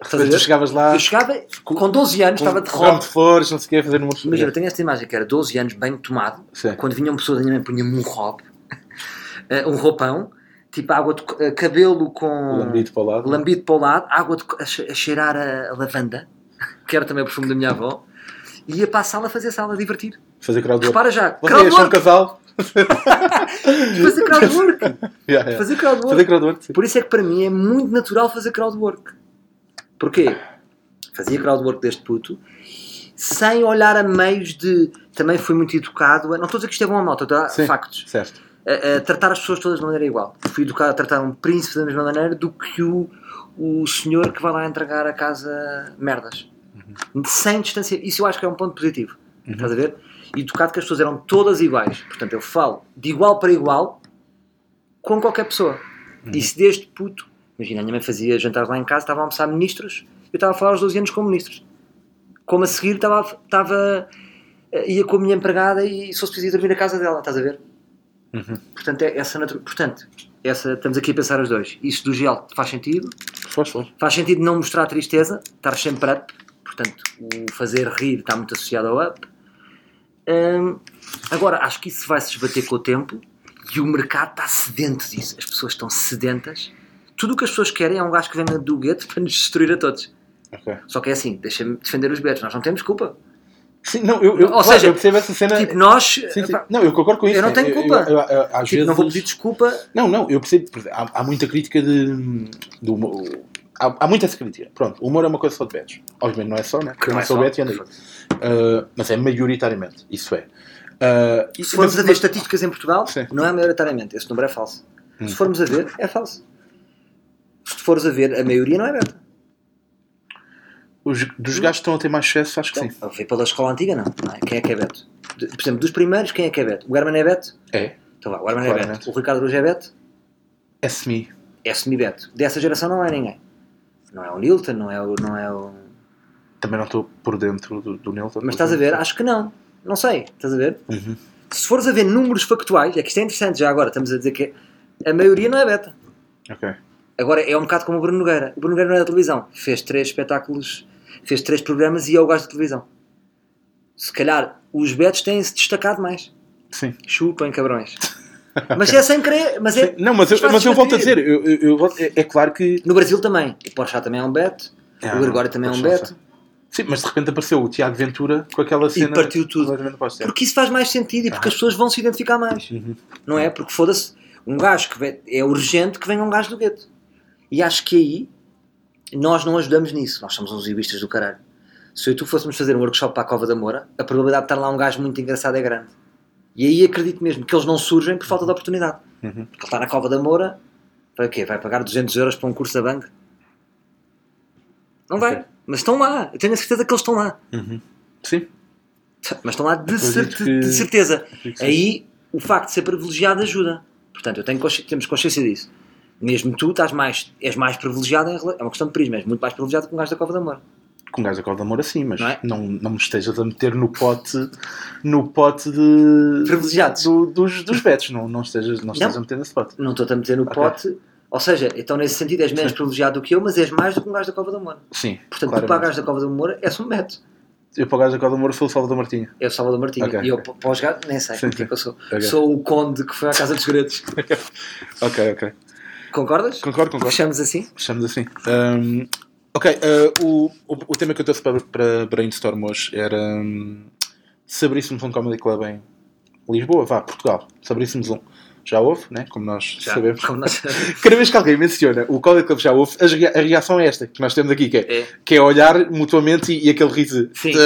A tu chegavas lá Eu chegava com 12 anos, estava de com um ramo rock. de flores, não sei o quê, fazer uma Imagina, eu tenho esta imagem que era 12 anos, bem tomado. Sim. Quando vinham pessoas da minha mãe, punha-me um robe, eh, um roupão, tipo água de eh, cabelo com Lambido para o lado. lambido para o lado, água de a, che- a cheirar a, a lavanda, que era também o perfume da minha avó, e ia para a sala fazer sala, divertir. Fazer crowdwork. Repara já, Vocês são um casal? fazer crowdwork, Yeah, yeah. fazer crowdwork. Fazer crowdwork, sim. Por isso é que para mim é muito natural fazer crowdwork. Porquê? Fazia crowdwork deste puto sem olhar a meios de. Também fui muito educado. a- Não estou a dizer que isto é bom ou mau, estou a dar Sim. factos. Certo. A, a tratar as pessoas todas de maneira igual. Fui educado a tratar um príncipe da mesma maneira do que o, o senhor que vai lá entregar a casa merdas. Sem distância. Isso eu acho que é um ponto positivo. Estás a ver? Educado que as pessoas eram todas iguais. Portanto, eu falo de igual para igual com qualquer pessoa. E se desde puto, imagina, a minha mãe fazia jantares lá em casa, estava a almoçar ministros, eu estava a falar aos 12 anos com ministros. Como a seguir estava, estava eh, ia com a minha empregada e se fosse preciso ia dormir na casa dela, estás a ver? Uhum. Portanto, é essa natu- Portanto, essa, estamos aqui a pensar os dois. Isso do gel faz sentido. Faz, faz. Faz sentido não mostrar tristeza, estar sempre up. Portanto, o fazer rir está muito associado ao up. Hum, Agora, acho que isso vai se esbater com o tempo e o mercado está sedento disso. As pessoas estão sedentas. Tudo o que as pessoas querem é um gajo que venha do gueto para nos destruir a todos. Ok. Só que é assim, deixa-me defender os betos. Nós não temos culpa. Sim, não, eu, eu, Ou claro, seja, eu percebo essa cena. Tipo, nós. Sim, sim. Não, eu concordo com isso. eu não tenho culpa. Eu, eu- às tipo, vezes... não vou pedir desculpa. Não, não, eu percebo. Há, há muita crítica de. humor. Há, há muita essa crítica. Pronto, o humor é uma coisa só de betos. Obviamente não é só, né? Porque eu não, é só. beto e ando aí. Uh, mas é maioritariamente, isso é. Uh, e- Se formos mas- a ver estatísticas em Portugal, Sim. não é maioritariamente. Esse número é falso. Hum. Se formos a ver, é falso. Se fores a ver, a maioria não é beta. os, dos gajos que estão a ter mais sucesso, acho que sim. Então, a ver pela escola antiga, não. não é? Quem é que é beto? De- por exemplo, dos primeiros, quem é que é beto? O Herman é beto? É. Então vá, o Herman é Claramente. beto. O Ricardo Cruz é beto? É semi. É semi-beto. Dessa geração não é ninguém. Não é o Nilton, não é o. Não é o... Também não estou por dentro do, do Nilton. Mas estás a ver? Acho que não. Não sei. Estás a ver? Uhum. Se fores a ver números factuais, é que isto é interessante já agora, estamos a dizer que a maioria não é beta. Ok. Agora é um bocado como o Bruno Nogueira. O Bruno Nogueira não é da televisão. Fez três espetáculos, fez três programas e é o gajo da televisão. Se calhar os betos têm-se destacado mais. Sim. Chupem cabrões. Mas é sem querer. Mas é, Não, mas eu, mas eu volto a dizer, eu, eu- é, é claro que. No Brasil também. O Porchat também é um beto. Ah, o Gregório também é um beto. Sim, mas de repente apareceu o Tiago Ventura com aquela cena. partiu tudo. Porque isso faz mais sentido e porque as pessoas vão se identificar mais. Uhum. Não é? Porque foda-se, um gajo que vem, é urgente que venha um gajo do gueto. E acho que aí nós não ajudamos nisso. Nós somos uns egoístas do caralho. Se eu e tu fôssemos fazer um workshop para a Cova da Moura, a probabilidade de estar lá um gajo muito engraçado é grande. E aí acredito mesmo que eles não surgem por falta de oportunidade. Uhum. Porque ele está na Cova da Moura, vai o quê? Vai pagar 200 euros para um curso da banca? Não vai. Ok. Mas estão lá. Eu tenho a certeza que eles estão lá. Uhum. Sim. Mas estão lá de, certe- que- de certeza. Aí o facto de ser privilegiado ajuda. Portanto, eu tenho consci- temos consciência disso. Mesmo tu estás mais, és mais privilegiado, em é uma questão de prisma, és muito mais privilegiado que um gajo da Cova da Moura. Com gás da Cova de Amor assim, mas Não não, é? não, me estejas a meter no pote no pote de Privilegiados. do- dos, dos betos, não, não estejas, não estejas Não. a meter nesse pote. Não estou-te a meter no Ok. pote. Ou seja, então nesse sentido és menos Sim. privilegiado do que eu, mas és mais do que um gajo da Cova da Moura. Sim. Portanto, tu claramente. para o gajo da Cova da Moura és um método. Eu para o gás da Cova de Amor sou o Salvador Martinho. É o Salvador Martinho. Ok. E eu para os gajos, nem sei Sim, o que é sim. que eu sou. Ok. Sou o conde que foi à Casa dos Segredos. Ok, ok. Concordas? Concordo, concordo. Fechamos assim? Fechamos assim. Hum, ok, uh, o, o, o tema que eu trouxe para, para Brainstorm hoje era hum, se abríssemos um comedy club em Lisboa, vá, Portugal, se abríssemos um. Já houve, né? como nós Já. sabemos. Como nós- Cada vez que alguém menciona o Comedy Club já houve, a rea- a reação é esta que nós temos aqui, que é, É. que é olhar mutuamente e, e aquele riso. Sim. de-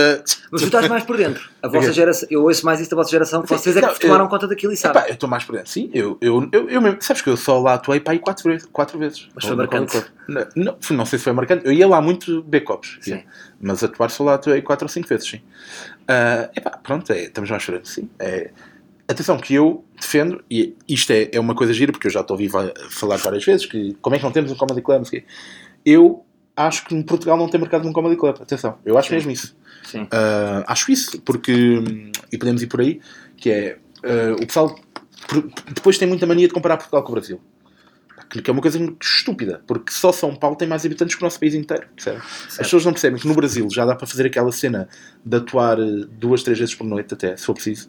Mas tu estás mais por dentro. A vossa Ok. geração, eu ouço mais isso da vossa geração, que vocês é que não, tomaram eu- conta daquilo e sabem. Eu estou mais por dentro. Sim, eu, eu, eu, eu mesmo. Sabes que eu só lá atuei para aí quatro vezes. Quatro vezes Mas foi marcante. Não, não, não sei se foi marcante. Eu ia lá muito ia. Mas atuar só lá atuei quatro ou cinco vezes, sim. Ah, epá, pronto, é, estamos mais por dentro, sim. É, atenção, que eu defendo, e isto é, é uma coisa gira, porque eu já te ouvi va- falar várias vezes, que como é que não temos um comedy club. Eu acho que em Portugal não tem mercado num comedy club. Atenção, eu acho Sim. mesmo isso. Uh, acho isso, porque. hum, E podemos ir por aí, que é. uh, o pessoal depois tem muita mania de comparar Portugal com o Brasil. Que é uma coisa estúpida, porque só São Paulo tem mais habitantes que o nosso país inteiro. As pessoas não percebem que no Brasil já dá para fazer aquela cena de atuar uh, duas, três vezes por noite, até, se for preciso,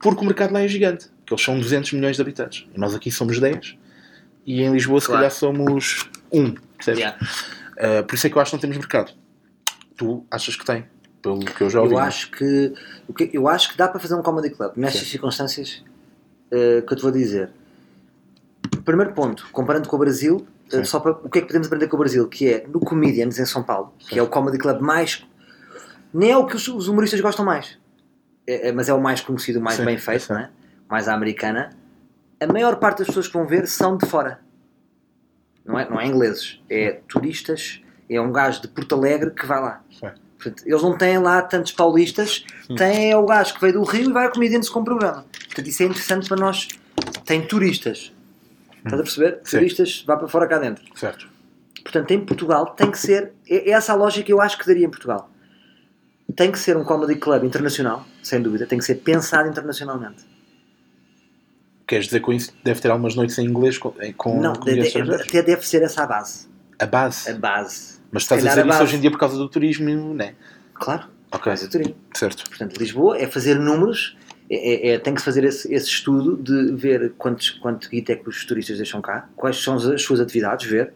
porque o mercado lá é gigante. Que eles são 200 milhões de habitantes. E nós aqui somos 10. E em Lisboa, se Claro. calhar, somos 1. Percebes? Yeah. Uh, por isso é que eu acho que não temos mercado. Tu achas que tem? Pelo que eu já ouvi. Eu é? acho que eu acho que dá para fazer um comedy club nestas Sim. circunstâncias eh, que eu te vou dizer. Primeiro ponto, comparando com o Brasil, Sim. só para o que é que podemos aprender com o Brasil, que é no Comedians em São Paulo, que é o comedy club mais nem é o que os, os humoristas gostam mais, É- é- mas é o mais conhecido, o mais Sim, bem feito, sim. é? mais à americana. A maior parte das pessoas que vão ver são de fora, não é, não é ingleses, é turistas, é um gajo de Porto Alegre que vai lá. Sim. Portanto, eles não têm lá tantos paulistas, têm é o gajo que veio do Rio e vai a comediantes com programa. Portanto, isso é interessante para nós. Tem turistas. Estás a perceber? Turistas, vá para fora cá dentro. Certo. Portanto, em Portugal tem que ser. É é essa a lógica que eu acho que daria em Portugal. Tem que ser um comedy club internacional, sem dúvida. Tem que ser pensado internacionalmente. Queres dizer com isso que deve ter algumas noites em inglês com, com não, de- de- até deve ser essa a base. A base. A base. Mas estás a dizer a isso hoje em dia por causa do turismo, né? Claro. Ok, Mas é turismo. certo. Portanto, Lisboa é fazer números, É, é- é- tem que se fazer esse, esse estudo de ver quantos, quanto guita é que os turistas deixam cá, quais são as, as suas atividades, ver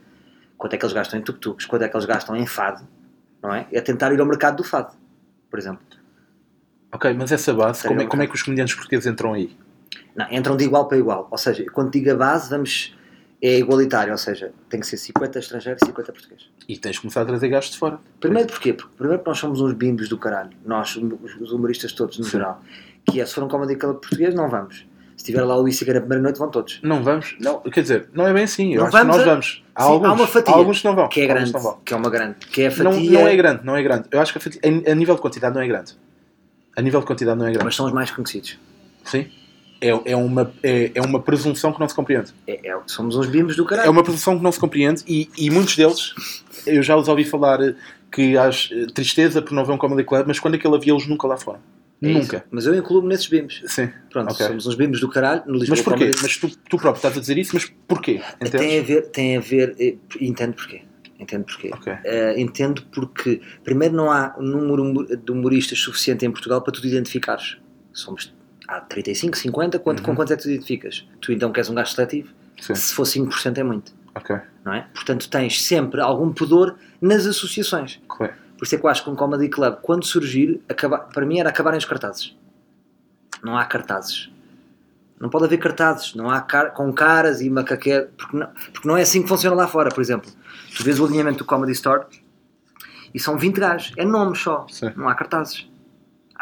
quanto é que eles gastam em tuk-tuks, quanto é que eles gastam em fado, não é? É tentar ir ao mercado do fado, por exemplo. Ok, mas essa base, como é, como é que os comediantes portugueses entram aí? Não, entram de igual para igual. Ou seja, quando digo a base, vamos, é igualitário, ou seja, tem que ser 50 estrangeiros e 50 portugueses. E tens de começar a trazer gajos de fora. Primeiro porquê? Porque primeiro nós somos uns bimbos do caralho, nós, os os humoristas todos no Sim. geral. Que é, se for um comedy club português, não vamos. Se tiver lá o Luís Siqueira na primeira noite, vão todos. Não vamos? Não, quer dizer, não é bem assim. Eu Não acho que vamos nós a- vamos. Há, Sim, há alguns, uma fatia há alguns que não vão. Que é Há grande, que que é uma grande. Que é a Não, fatia, não é grande, não é grande. Eu acho que a, fatia, a nível de quantidade não é grande. A nível de quantidade não é grande. mas são os mais conhecidos. Sim. É, é, uma, é, é uma presunção que não se compreende. É, é- somos uns bimbos do caralho. É uma presunção que não se compreende e, e muitos deles, eu já os ouvi falar eh, que às eh, tristeza por não ver um comedy club, mas quando aquele havia eles nunca lá foram. É isso. nunca. Mas eu incluo-me nesses bimbos. Sim. Pronto, Ok. somos uns bimbos do caralho no Lisboa Mas porquê? Mas tu, tu próprio estás a dizer isso, mas porquê? Entendes? Tem a ver, tem a ver, eh, entendo porquê. Entendo porquê. Ok. Eh, entendo porque, primeiro, não há um número de humoristas suficiente em Portugal para tu te identificares. Somos, há 35, 50, quanto, Uhum. com quantos é que tu te identificas? Tu então queres um gajo seletivo? Sim. Se for 5% é muito, Ok. não é? Portanto, tens sempre algum pudor nas associações. Por isso é que eu acho que um comedy club, quando surgir, acaba, para mim era acabarem os cartazes. Não há cartazes. Não pode haver cartazes. Não há car com caras e macaquete. Porque não, porque não é assim que funciona lá fora, por exemplo. Tu vês o alinhamento do Comedy Store e são 20 gajos. É nomes só. Sim. Não há cartazes.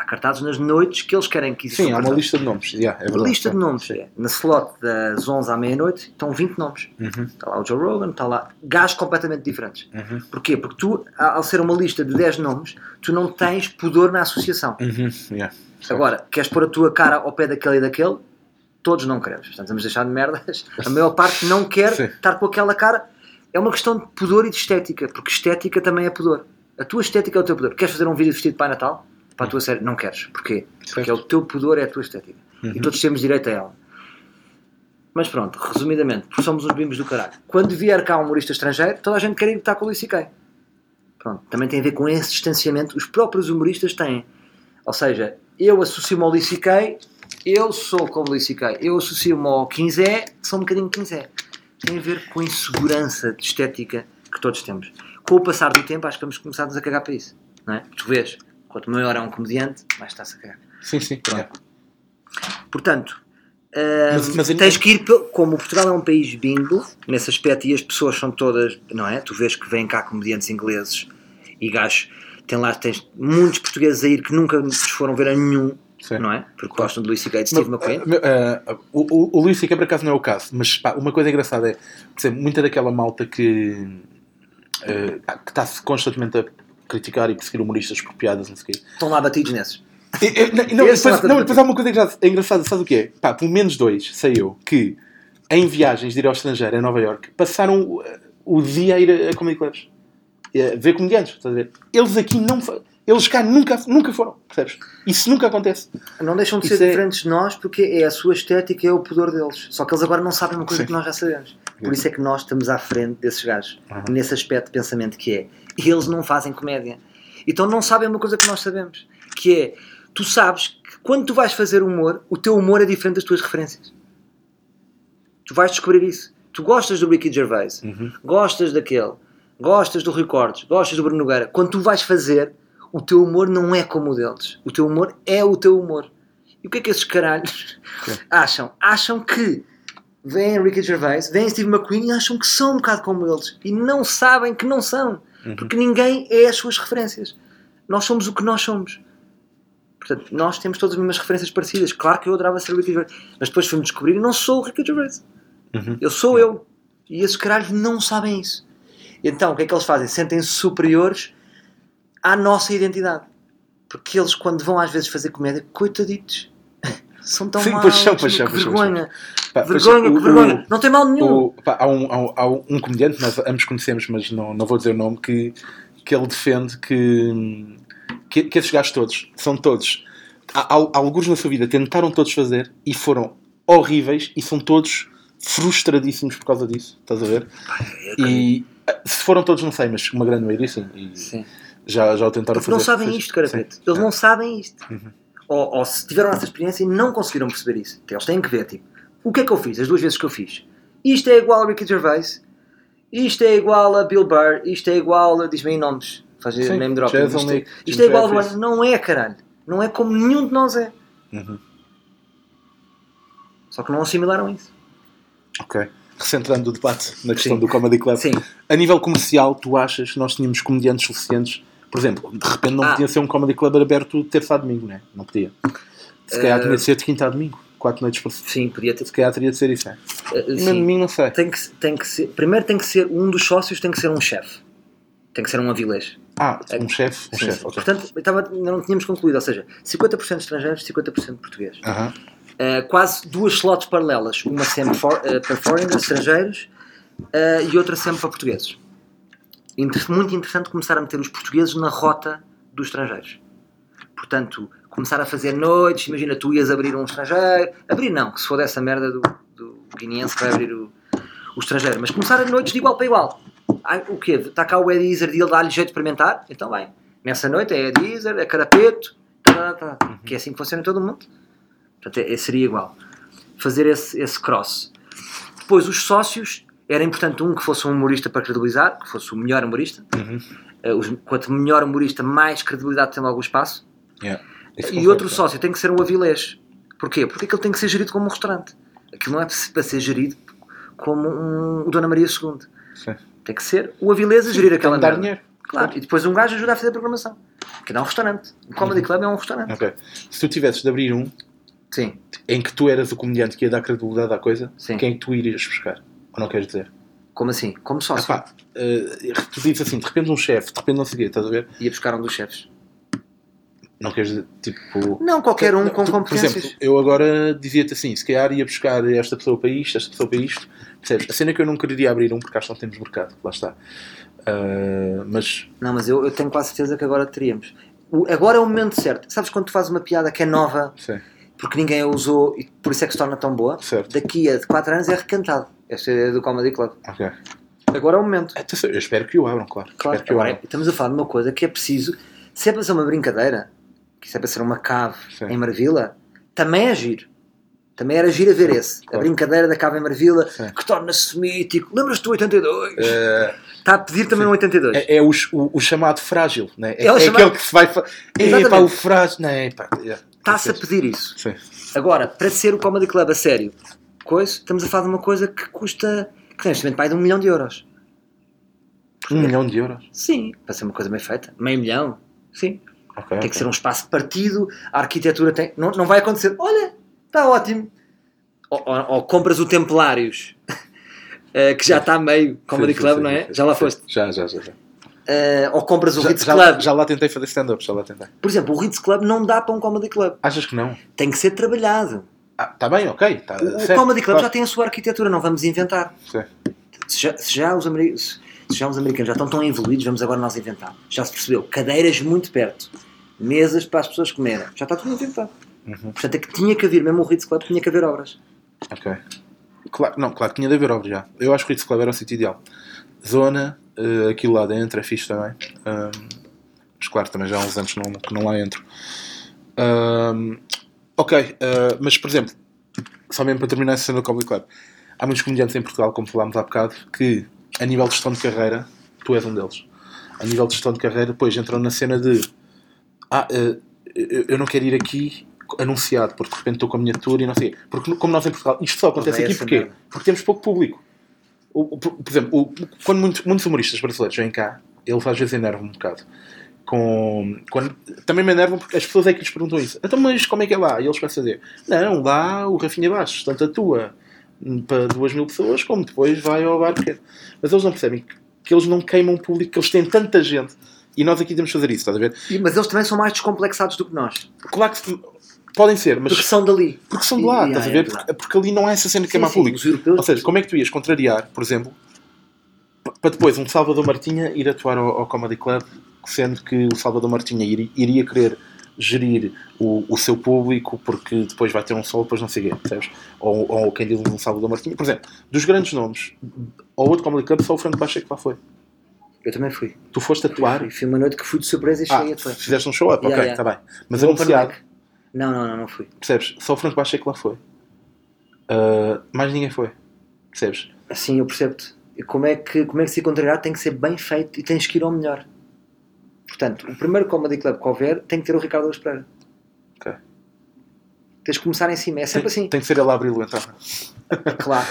Há cartazes nas noites que eles querem que existam Sim, há uma lista de nomes. Yeah, é Uma verdade. lista de nomes. é. Na slot das 11 à meia-noite estão 20 nomes. Uhum, Está lá o Joe Rogan, está lá gajos completamente diferentes. uhum, Porquê? Porque tu, a- ao ser uma lista de 10 nomes, tu não tens pudor na associação. uhum, yeah. Agora, queres pôr a tua cara ao pé daquele e daquele? Todos não queremos. Portanto, vamos deixar de merdas. A maior parte não quer Sim. estar com aquela cara. É uma questão de pudor e de estética, porque estética também é pudor. A tua estética é o teu pudor. Queres fazer um vídeo vestido de Pai Natal? Para a tua série? Não queres. Porquê? Porque é o teu pudor, é a tua estética. Uhum. E todos temos direito a ela. Mas pronto, resumidamente, porque somos uns bimbos do caralho. Quando vier cá um humorista estrangeiro, toda a gente quer ir estar com o Luís. Pronto, também tem a ver com esse distanciamento. Os próprios humoristas têm. Ou seja, eu associo-me ao Luís eu sou como Luís eu associo-me ao 15 sou um bocadinho 15 Tem a ver com a insegurança de estética que todos temos. Com o passar do tempo, acho que vamos começar-nos a cagar para isso. Não é? Tu vês, quanto maior é um comediante, mais está-se a cagar. Sim, sim. yeah. Portanto, Mas- mas- tens que ir, como Portugal é um país bingo, nesse aspecto, e as pessoas são todas, não é? Tu vês que vêm cá comediantes ingleses e gajos, tem lá, tens muitos portugueses a ir que nunca nos foram ver a nenhum, Sim. não é? Porque gostam de Luís C.K. e de Steve Mas, McQueen. ah, ah, o, o, o Luís C.K. por acaso não é o caso, mas pá, uma coisa engraçada é, por exemplo, muita daquela malta que pá, que está-se constantemente a criticar e perseguir humoristas por piadas, não sei o quê. Estão lá batidos nesses. E- e- não, não, Esse depois, não, depois há uma coisa engraçada, engraçada, sabe o que é? Pá, pelo menos dois, sei eu, que em viagens de ir ao estrangeiro, em Nova York, passaram o, o dia a ir a, a comedy clubs. A ver comediantes, estás a ver? Eles aqui não. Eles cá nunca, nunca foram, percebes? Isso nunca acontece. Não deixam de Isso ser é- diferentes de nós porque é a sua estética, é o pudor deles. Só que eles agora não sabem uma coisa Sim. que nós já sabemos. Por isso é que nós estamos à frente desses gajos. Uhum. Nesse aspecto de pensamento que é, eles não fazem comédia. Então não sabem uma coisa que nós sabemos. Que é, tu sabes que quando tu vais fazer humor, o teu humor é diferente das tuas referências. Tu vais descobrir isso. Tu gostas do Ricky Gervais, Uhum. gostas daquele, gostas do Rui Cortes, gostas do Bruno Nogueira. Quando tu vais fazer, o teu humor não é como o deles. O teu humor é o teu humor. E o que é que esses caralhos acham? Acham que vêm Ricky Gervais, vêm Steve McQueen e acham que são um bocado como eles. E não sabem que não são. Uhum. Porque ninguém é as suas referências. Nós somos o que nós somos. Portanto, nós temos todas as mesmas referências parecidas. Claro que eu adorava ser o Ricky Gervais. Mas depois fui-me descobrir e não sou o Ricky Gervais. Uhum. Eu sou eu. E esses caralhos não sabem isso. Então, o que é que eles fazem? Sentem-se superiores à nossa identidade. Porque eles, quando vão às vezes fazer comédia, coitaditos, são tão Sim, maus. pois pois que pois vergonha. Pá, pois, vergonha, o- que o- vergonha. não tem mal nenhum. O- pá, há, um, há, um, há um comediante, nós ambos conhecemos, mas não, não vou dizer o nome, que, que ele defende que, que, que esses gajos todos, são todos, há, há, alguns na sua vida tentaram todos fazer e foram horríveis e são todos frustradíssimos por causa disso, estás a ver? E ah, se foram todos, não sei, mas uma grande maioria sim. E Sim. já, já o tentaram Porque não fazer. sabem Fez- isto, cara sim. preto. Eles É. não sabem isto. Uhum. Ou, ou se tiveram essa experiência e não conseguiram perceber isso. Então, eles têm que ver, tipo, o que é que eu fiz, as duas vezes que eu fiz? Isto é igual a Ricky Gervais, isto é igual a Bill Burr, isto é igual a. Diz-me aí nomes, faz Sim, name dropping. Isto, Jeselnik, isto Jim é igual a. Não é, caralho. Não é como nenhum de nós é. Uhum. Só que não assimilaram isso. Ok. Recentrando o debate na questão Sim. do Comedy Club. Sim. A nível comercial, tu achas que nós tínhamos comediantes suficientes? Por exemplo, de repente não Ah. podia ser um Comedy Club aberto terça a domingo, né? Não podia. Se calhar Eh, tinha de ser de quinta a domingo. Quatro noites por Sim, podia ter. Se calhar teria de ser isso, é? eh, sim. no domingo não sei. Tem que, tem que ser. Primeiro tem que ser. Um dos sócios tem que ser um chefe. Tem que ser um avilés. Ah, um chefe? Um Sim, chefe, sim. ok. Portanto, estava, não tínhamos concluído. Ou seja, 50% estrangeiros, 50% português. Aham. Uh, quase duas slots paralelas. Uma sempre for, uh, para foreigners, estrangeiros, uh, e outra sempre para portugueses. Muito interessante começar a meter os portugueses na rota dos estrangeiros. Portanto, começar a fazer noites, imagina, tu ias abrir um estrangeiro, abrir não, que se for dessa merda do, do guineense que vai abrir o, o estrangeiro, mas começar a noites de igual para igual. Ai, o quê? Está cá o Ed Izzard e ele dá-lhe jeito de experimentar? Então vai. Nessa noite é Ed Izzard, é Carapeto, tá, tá, tá, que é assim que funciona em todo o mundo. Portanto, é, é- seria igual. Fazer esse, esse cross. Depois, os sócios, era importante um que fosse um humorista para credibilizar, que fosse o melhor humorista. Uhum. Eh, os- quanto melhor humorista, mais credibilidade tem logo o espaço. Yeah. E outro é. sócio tem que ser um avilés. Porquê? Porque aquilo tem que ser gerido como um restaurante. Aquilo não é para ser gerido como um, o Dona Maria II. Sim. Tem que ser o avilés a gerir aquela Tem que dar merda. dinheiro. Claro. E depois um gajo ajuda a fazer a programação. Que é um restaurante. O Comedy Club é um restaurante. Ok. Se tu tivesses de abrir um Sim. em que tu eras o comediante que ia dar credibilidade à coisa, Sim. quem é que tu irias buscar? Ou não queres dizer? Como assim? Como sócio. Epá, eh, tu dizes assim, de repente um chefe, de repente não sei o quê, estás a ver? Ia buscar um dos chefes. Não queres dizer, tipo... Não, qualquer um com tu- Por competências. exemplo, eu agora dizia-te assim, se calhar ia buscar esta pessoa para isto, esta pessoa para isto, percebes? A cena é que eu não queria abrir um porque acho que não temos mercado, lá está. Ah, mas, Não, mas eu, eu tenho quase certeza que agora teríamos. O- agora é o momento certo. Sabes quando tu fazes uma piada que é nova sim, porque ninguém a usou e por isso é que se torna tão boa? certo, Daqui a 4 anos é recantado. Esta é do Comedy Club. ok. Agora é o momento. Atenção, Eu espero que o abram, claro. Claro, agora abram. é- estamos a falar de uma coisa que é preciso. Se é para ser uma brincadeira, que se é para ser uma cave Sim. em Marvila, também é giro. Também era giro a ver esse. A Claro. brincadeira da cave em Marvila, Sim. que torna-se mítico. Lembras-te do 82? Eh, Está a pedir também um 82. é é o, o- o chamado frágil, né? é, É é chamado- aquele que se vai. Fa... É pá, o frágil. Não, é pá. yeah. Está-se a pedir isso. Sim. Agora, para ser o Comedy Club a sério, coisa, estamos a falar de uma coisa que custa, que momento vai de um milhão de euros. Um milhão de euros. Sim, para ser uma coisa bem feita. Meio milhão. Sim. Ok, Tem ok. que ser um espaço partido, a arquitetura tem. Não, não vai acontecer. Olha, está ótimo. Ou, ou- ou compras o Templários, eh, que já está meio Comedy Sim, sim, Club, sim, não é? Já lá foste. Já, já, já. já. Eh, ou compras o Já, Ritz já, Club. já lá tentei fazer stand-up, já lá tentei. Por exemplo, o Ritz Club não dá para um Comedy Club. Achas que não? Tem que ser trabalhado. Ah, tá bem, ok. Tá, O, o certo, Comedy Club claro. já tem a sua arquitetura, não vamos inventar. Se já, se já os americanos, se já os americanos já estão tão evoluídos, vamos agora nós inventar. Já se percebeu, cadeiras muito perto, mesas para as pessoas comerem, já está tudo inventado. Uhum. Portanto, é que tinha que haver, mesmo o Ritz Club, tinha que haver obras. Ok. Claro, não, claro, tinha de haver obra já. Eu acho que o Ritz Club era o sítio ideal. Zona, eh, aquilo lá dentro é fixe também. Ahm, mas claro, também já há uns anos que não, que não lá entro. Ahm, ok, eh, mas por exemplo, só mesmo para terminar essa cena do Comedy Club, há muitos comediantes em Portugal, como falámos há bocado, que a nível de gestão de carreira, tu és um deles. A nível de gestão de carreira, depois entram na cena de ah, eh, eu não quero ir aqui anunciado, porque de repente estou com a minha tour e não sei. Porque, como nós em Portugal, isto só acontece Odeio aqui porquê? merda. Porque temos pouco público. O- o- por, exemplo, o- quando muitos, muitos humoristas brasileiros vêm cá, eles às vezes enervam um bocado. Com, quando, também me enervam porque as pessoas é que lhes perguntam isso. Então, mas como é que é lá? E eles começam a dizer: Não, lá o Rafinha Baixos, tanto atua para duas mil pessoas, como depois vai ao bar pequeno. Mas eles não percebem que, que eles não queimam o público, que eles têm tanta gente. E nós aqui temos de fazer isso, estás a ver? Mas eles também são mais descomplexados do que nós. Claro que podem ser, mas Porque são dali. porque são de lá, E- estás a é ver? verdade. Porque, porque ali não há essa cena de queimar sim, público. Ou seja, como é que tu ias contrariar, por exemplo, para depois um Salvador Martinha ir atuar ao, ao Comedy Club, sendo que o Salvador Martinha iri- iria querer gerir o, o seu público porque depois vai ter um solo, depois não sei o quê, percebes? Ou, ou quem diz um Salvador Martinha. Por exemplo, dos grandes nomes, ao outro Comedy Club, só o Franco Pacheco lá foi. Eu também fui. Tu foste atuar Fui, fui uma noite que fui de surpresa e Ah, cheguei a atuar. fizeste um show up, Yeah, ok, yeah. está bem. Mas Um anunciado. Não, não, não, não fui. Percebes? Só o Franco Baixo é que lá foi. Ah, mais ninguém foi. Percebes? Assim, eu percebo-te. E Como é, que, como é que se encontrar tem que ser bem feito e tens que ir ao melhor. Portanto, o primeiro Comedy Club que houver tem que ter o Ricardo Luz Pereira. Ok. Tens que começar em cima, é sempre assim. Tem que ser ele a abri-lo então. Claro.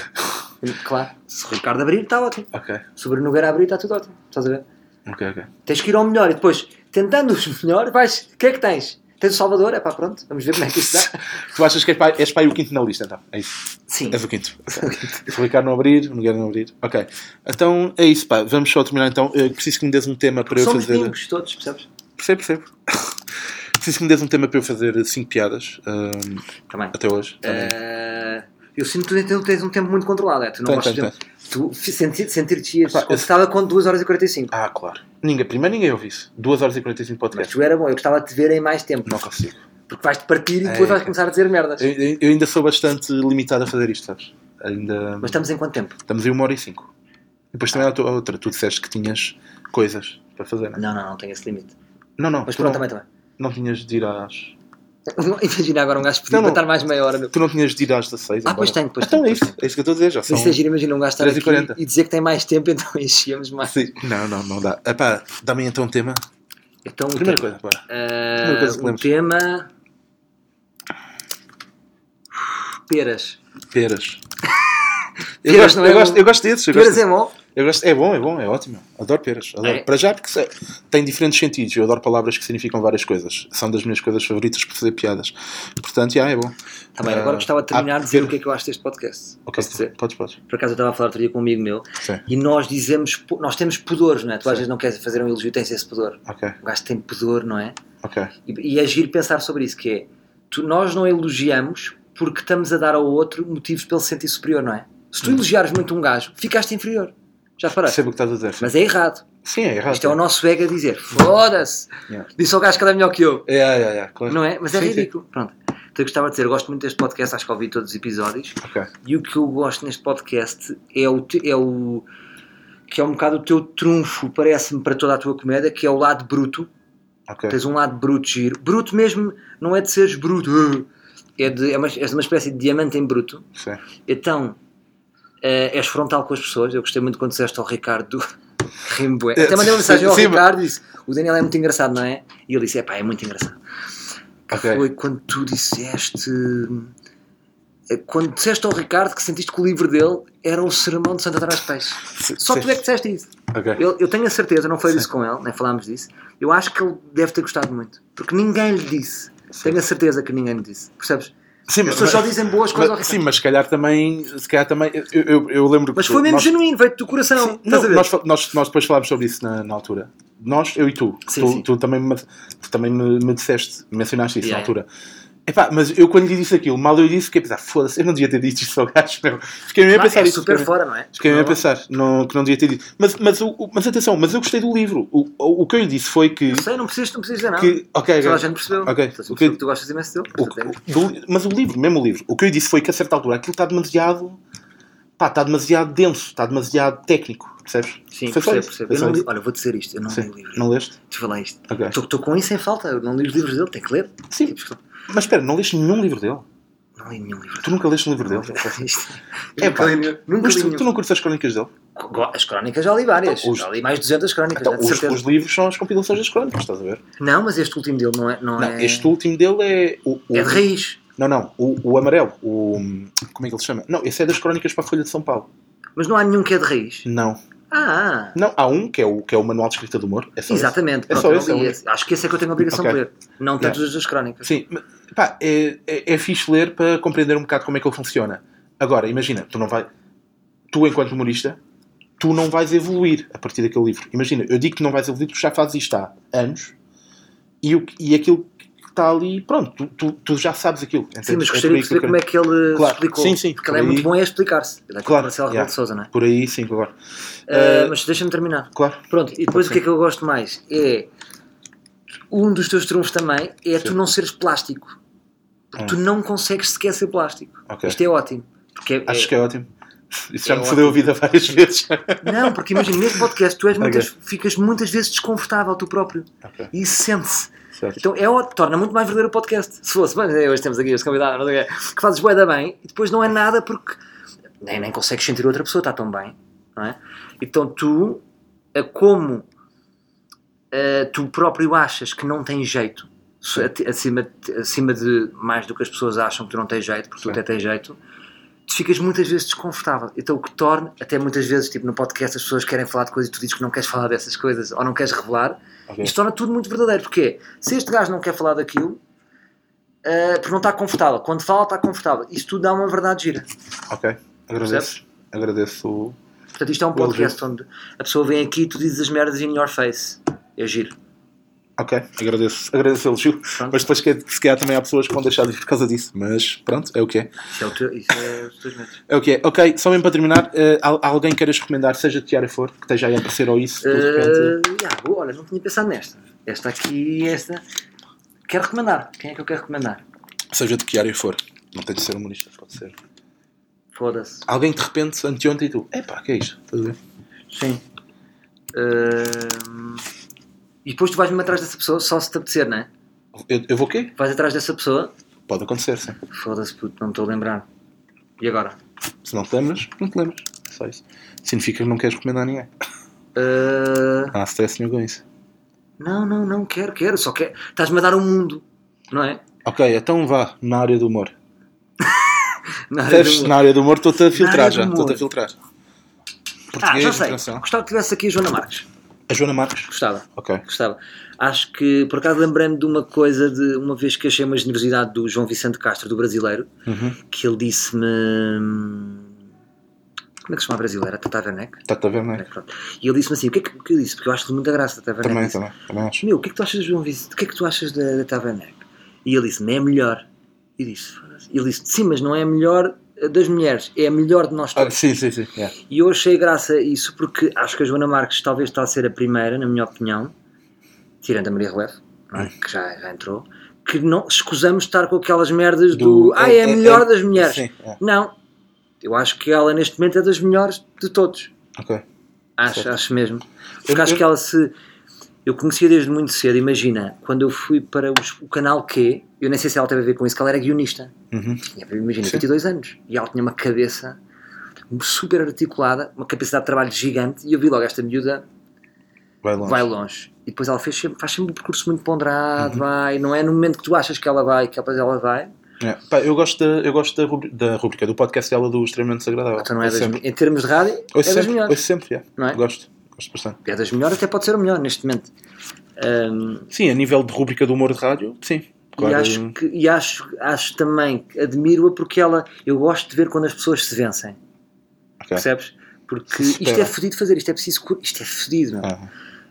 Claro. Se o Ricardo abrir, está ótimo. Ok, Se o Bruno Nogueira abrir, está tudo ótimo. Estás a ver? ok, ok. Tens que ir ao melhor e depois, tentando o melhor, vais. O que é que tens? Tens o Salvador? É pá, pronto, vamos ver como é que isso dá. Tu achas que és para, és aí o quinto na lista então? É isso. Sim. És o quinto. Ok. Se o Ricardo não abrir, o Miguel não abrir. Ok. Então é isso, pá. Vamos só terminar então. Eu preciso que me des um tema para eu Somos fazer. mimos todos, percebes? Percebo, percebo. preciso que me des um tema para eu fazer 5 piadas ahm, Também. até hoje. Também. Eh, eu sinto que tu tens um tempo muito controlado. É? Tu não Tem, gostas tem, de. Tu sentir- sentir-te ias Epá, eu- com 2 horas e 45. Ah, claro. Ninguém, primeiro ninguém ouve isso. 2 horas e 45 Mas podcast. tu era bom, eu gostava de te ver em mais tempo. Não consigo. Porque vais-te partir e É, depois vais é. começar a dizer merdas. Eu, eu- ainda sou bastante limitado a fazer isto, sabes? Ainda. Mas estamos em quanto tempo? Estamos em uma hora e cinco. E depois também há a outra. Tu disseste que tinhas coisas para fazer, não é? Não, não, não tenho esse limite. Não, não. Mas pronto, não, também, também. não tinhas de ir às. Imagina agora um gajo não. estar mais meia hora. Tu não tinhas de ir às 16. Ah, embora? pois tenho, pois Então tenho, é isso. É isso que eu estou a dizer. Já são. Isso é giro, imagina um gajo estar 3 e aqui 40. e dizer que tem mais tempo, então enchíamos mais. Sim. Não, não, não dá. Epá, dá-me então um tema. Então, o Primeira tema, coisa, pá. eh, primeira coisa que o lembres. tema. Peras. Peras. Eu, Peras gosto, não eu, é gosto, bom? eu gosto desses. Eu Peras gosto, é bom? Eu gosto, é bom, é bom, é ótimo. Adoro peras. Adoro. É? Para já, porque tem diferentes sentidos. Eu adoro palavras que significam várias coisas. São das minhas coisas favoritas para fazer piadas. Portanto, já é bom. Tá bem, agora Ah, gostava de terminar de dizer o que é que eu acho deste podcast. Ok, dizer? podes, podes. Por acaso eu estava a falar outro dia com um amigo meu Sim. e nós dizemos, nós temos pudores, não é? Tu às Sim. vezes não queres fazer um elogio, tens esse pudor. Ok, O gajo tem pudor, não é? ok. E, e é giro pensar sobre isso, que é, tu, nós não elogiamos porque estamos a dar ao outro motivos para ele se sentir superior, não é? Se tu elogiares muito um gajo, ficaste inferior. Já paraste? Percebo o que estás a dizer. Mas é errado. Sim, é errado. Isto é o nosso ego a dizer, foda-se, Yeah. disse ao gajo que é melhor que eu. É, é, é, é, claro. Não é? Mas é Sim, sim. ridículo. Pronto. Então eu gostava de dizer, eu gosto muito deste podcast, acho que ouvi todos os episódios. Ok. E o que eu gosto neste podcast é o, é o que é um bocado o teu trunfo, parece-me, para toda a tua comédia, que é o lado bruto. Ok. Tens um lado bruto giro. Bruto mesmo, não é de seres bruto. É de, é uma, de uma espécie de diamante em bruto. Sim. Então, eh, és frontal com as pessoas. Eu gostei muito quando disseste ao Ricardo Rimbo. É, Até mandei uma mensagem ao sim, Ricardo e disse: O Daniel é muito engraçado, não é? E ele disse: É pá, é muito engraçado. Que Ok. foi quando tu disseste. eh, Quando disseste ao Ricardo que sentiste que o livro dele era o sermão de Santo António Peixe. Só tu é que disseste isso. Ok. Eu, eu tenho a certeza, não falei disso com ele, nem falámos disso. Eu acho que ele deve ter gostado muito. Porque ninguém lhe disse. Sim. Tenho a certeza que ninguém lhe disse. Percebes? Sim, As pessoas só dizem boas coisas ao mas, sim, mas se calhar também, se calhar também, eu, eu, eu lembro Mas que foi mesmo nós, genuíno, veio do coração. Sim, não, nós, nós, nós depois falámos sobre isso na, na altura. Nós, eu e tu. Sim, tu, sim. tu também, me, tu também me, me disseste, mencionaste isso Yeah, na altura. Epá, mas eu quando lhe disse aquilo, mal eu disse, fiquei a pensar, foda-se, eu não devia ter dito isto ao gajo. Meu. Fiquei mesmo a pensar é isso. super fora, não é? Fiquei mesmo a pensar não, que não devia ter dito. Mas, mas, o, mas atenção, mas eu gostei do livro. O, o, o que eu lhe disse foi que. Não sei, não precisas, não precisas dizer nada. que ok, Toda a gente percebeu. Ok, o que- que tu gostas imenso dele. O- é- mas o livro, mesmo o livro, o que eu lhe disse foi que a certa altura aquilo está demasiado. Pá, está demasiado denso, está demasiado técnico, percebes? Sim, Foi só percebo, isso, percebo. foi Eu só não li-. Olha, vou dizer isto, eu não Sim. li o livro. Não leste? Te falei isto. Estou com isso em falta, eu não li os livros dele, tenho que ler. Sim. Tipo, Mas espera, não leste nenhum livro dele? Não li nenhum livro Tu nunca leste um livro dele? É pá, nunca mas tu, tu não curtes as crónicas dele? As crónicas já li várias. Então, os- Já li mais de 200 crónicas, Então, os, os livros são as compilações das crónicas, estás a ver? Não, mas este último dele não é. Não, Não, é... este último dele é. O, o- é de raiz. Não, não, o, o amarelo. O, como é que ele se chama? Não, esse é das crónicas para a Folha de São Paulo. Mas não há nenhum que é de raiz. Não. Ah, Não, há um que é o, que é o Manual de Escrita do Humor. É só esse. exatamente. É Pronto, só esse, é o esse. Acho que esse é que eu tenho a obrigação Ok. de ler. Não tanto as das crónicas. Sim, pá, é, é, é fixe ler para compreender um bocado como é que ele funciona. Agora, imagina, tu não vai. Tu, enquanto humorista, tu não vais evoluir a partir daquele livro. Imagina, eu digo que não vais evoluir porque já fazes isto há anos e, o, e aquilo está ali, pronto, tu, tu, tu já sabes aquilo. Sim, mas? É gostaria de perceber como é que ele Claro, explicou. sim, sim, Porque ele é muito bom em explicar-se. Ele é Claro, Marcelo yeah. de Souza, não é? Por aí, sim, agora. Ah, Eh, mas deixa-me terminar. Claro. Pronto, e depois o que é que eu gosto mais? É. Um dos teus trunfos também é tu Sim. não seres plástico. Porque Hum. tu não consegues sequer ser plástico. Ok. Isto é ótimo. Porque é, Acho que é ótimo. Isso já É me fodeu a vida várias vezes. Não, porque imagina, neste podcast tu és Ok. muitas, ficas muitas vezes desconfortável tu próprio. Ok, E isso sente-se. Certo. Então é ótimo, torna muito mais verdadeiro o podcast. Se fosse, mas é, hoje temos aqui este convidado, não sei o quê, que fazes bué da bem e depois não é nada porque nem, nem consegues sentir outra pessoa, está tão bem, não é? Então tu, eh, como eh, tu próprio achas que não tem jeito, acima, acima de mais do que as pessoas acham que tu não tens jeito, porque tu Sim. até tens jeito, tu ficas muitas vezes desconfortável. Então o que torna, até muitas vezes, tipo no podcast, as pessoas querem falar de coisas e tu dizes que não queres falar dessas coisas ou não queres revelar, Ok. isto torna tudo muito verdadeiro. Porque se este gajo não quer falar daquilo, eh, porque não está confortável. Quando fala, está confortável. Isto tudo dá uma verdade gira. Ok, agradeço. Agradeço. Portanto, isto é um podcast onde a pessoa vem aqui e tu dizes as merdas in your face. É giro. Ok, agradeço. Agradeço o elogio. Pronto. Mas depois, se calhar, também há pessoas que vão deixar de ir por causa disso. Mas pronto, é o que é. Isso é, o teu, isso é os teus medos. É o que é. Ok, só mesmo para terminar, al- alguém queiras recomendar, seja de que área for, que esteja aí a aparecer ou isso, repente. Eh, boa, olha, não tinha pensado nesta. Esta aqui e esta. Quero recomendar. Quem é que eu quero recomendar? Seja de que área for. Não tem de ser humorista, pode ser. Foda-se. Alguém de repente, anteontem, e tu, epá, que é isto? Estás a ver? Sim. Ehm, E depois tu vais mesmo atrás dessa pessoa só se te apetecer, não é? Eu, eu vou o quê? Vais atrás dessa pessoa. Pode acontecer, sim. Foda-se, puto, não me estou a lembrar. E agora? Se não te lembras, não te lembras. Só isso. Significa que não queres recomendar a ninguém. Eh, Ah, stress nenhum com isso. Não, não, não quero, quero. Só quero. Estás-me a dar um mundo, não é? Ok, então vá, na área do humor. Na área do- Na área do humor estou-te a filtrar já. humor. Estou-te a filtrar. Ah, Português, já sei. Gostava que tivesse aqui a Joana Marques. A Joana Marques. Gostava. Ok. Gostava. Acho que, por acaso, lembrei-me de uma coisa de uma vez que achei uma generosidade do João Vicente Castro, do brasileiro, Uhum. que ele disse-me. Como é que se chama a brasileira? Tata Werneck? Está-te a ver, não é? E ele disse-me assim: o que é que, eu disse? Porque eu acho-lhe muita graça, Tata Werneck. Também, Disse, também. Também acho. Meu, o que é que tu achas do João Vicente? O que é que tu achas da, da Tata Werneck? E ele disse-me: é melhor. E disse. E ele disse: sim, mas não é melhor das mulheres, é a melhor de nós Ah, todos. sim, sim, sim. yeah. E eu achei graça a isso porque acho que a Joana Marques talvez está a ser a primeira, na minha opinião, tirando a Maria Rueff, é? Que já, já entrou, que não escusamos estar com aquelas merdas do, ah, é a é- melhor é- das mulheres. Sim, é. Não, eu acho que ela neste momento é das melhores de todos. Ok. Acho, Certo. acho mesmo. Porque Eu- acho eu- que ela se. Eu conhecia desde muito cedo, imagina, quando eu fui para os- o canal Q, eu nem sei se ela teve a ver com isso, que ela era guionista. Uhum. Tinha, imagina, Sim. 22 anos. E ela tinha uma cabeça super articulada, uma capacidade de trabalho gigante. E eu vi logo esta miúda Vai longe. vai longe. E depois ela fez faz sempre um percurso muito ponderado, Uhum. vai. Não é no momento que tu achas que ela vai, que depois ela vai. É. Pá, eu gosto, da, eu gosto da, rubri- da rubrica, do podcast dela do Extremamente Desagradável. Então não é das, sempre. em termos de rádio, é Ouço das sempre, melhores. ouço sempre, yeah. Não é? Gosto. Gosto bastante. É das melhores, até pode ser a melhor neste momento. Ahm, Sim, a nível de rubrica do humor de rádio, sim. E, Claro. acho, que, e acho, acho também, que admiro-a porque ela, eu gosto de ver quando as pessoas se vencem, Ok. percebes? Porque isto é fodido fazer, isto é preciso, isto é fodido. Ah,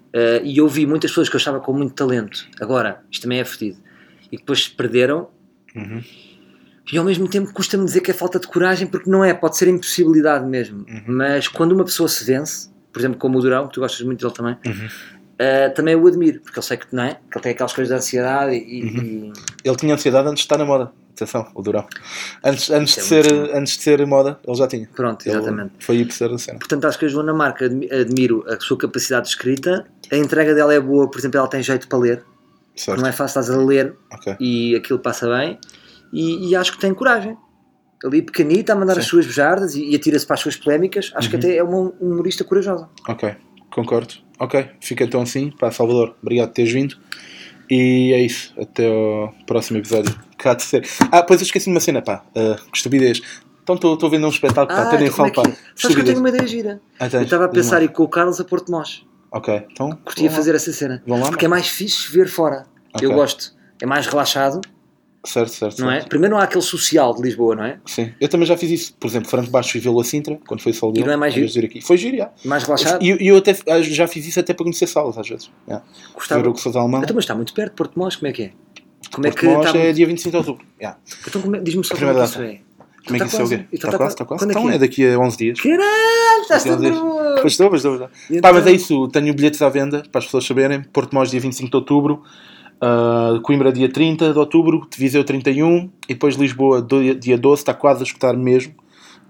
Uh, e eu vi muitas pessoas que eu achava com muito talento, agora, isto também é fedido, e depois se perderam, uhum. e ao mesmo tempo custa-me dizer que é falta de coragem, porque não é, pode ser impossibilidade mesmo. Uhum. Mas quando uma pessoa se vence, por exemplo, como o Durão, que tu gostas muito dele também, Uhum. uh, também o admiro, porque eu sei que não é, que ele tem aquelas coisas de ansiedade e. Uhum. e- Ele tinha ansiedade antes de estar na moda. Atenção, o Durão. Antes, antes, de, Isso é ser, muito antes de ser moda, ele já tinha. pronto, Ele exatamente. Foi hipster da cena. Portanto, acho que a Joana Marca admi- admiro a sua capacidade de escrita, a entrega dela é boa, por exemplo, ela tem jeito para ler, Certo. não é fácil estás a ler Ok. e aquilo passa bem e, e acho que tem coragem. Ali pequenita a mandar Sim. as suas bujardas e, e atira-se para as suas polémicas, acho que Uhum. até é uma humorista corajosa. Ok. Concordo. Ok. Fica então assim. Pá, Salvador, obrigado por teres vindo. E é isso. Até ao próximo episódio. Cá de ser. Ah, pois eu esqueci de uma cena, pá. Ah, que estupidez. Então estou vendo um espetáculo, pá. Até nem então como falo, é pá. que- Sabes que eu tenho uma ideia gira. Ah, Eu estava a pensar ir com o Carlos a Porto Mós. Ok. Então. Curtia lá. fazer essa cena. Vão lá, Porque é mais fixe ver fora. Eu Ok. gosto. É mais relaxado, Certo, certo. não é? certo. Primeiro não há aquele social de Lisboa, não é? Sim. Eu também já fiz isso. Por exemplo, Franco Baixo e Vila Sintra, quando foi só dele. não é mais ir aqui. Foi giro, já. Mais relaxado. E e eu até ah, já fiz isso até para conhecer salas, às vezes. Yeah. Gostava. Ver o que sou alemão. Então, mas está muito perto de Porto Mós, como é que é? Como é Porto que Mós está é muito- dia 25 de outubro. Yeah. Então, é- diz-me só como é que isso é. Como é que Está isso é o quê? quase. Então Está está quase, está quase. é Então é? é daqui a 11 dias. Caralho, estás Daqui a todo 11 dias. nervoso. Pois estou, pois estou. E Pá, mas é então? isso, tenho bilhetes à venda para as pessoas saberem. Porto Mós dia 25 de outubro, ah, Coimbra dia 30 de outubro, Viseu 31 e depois Lisboa do- dia 12, está quase a escutar mesmo.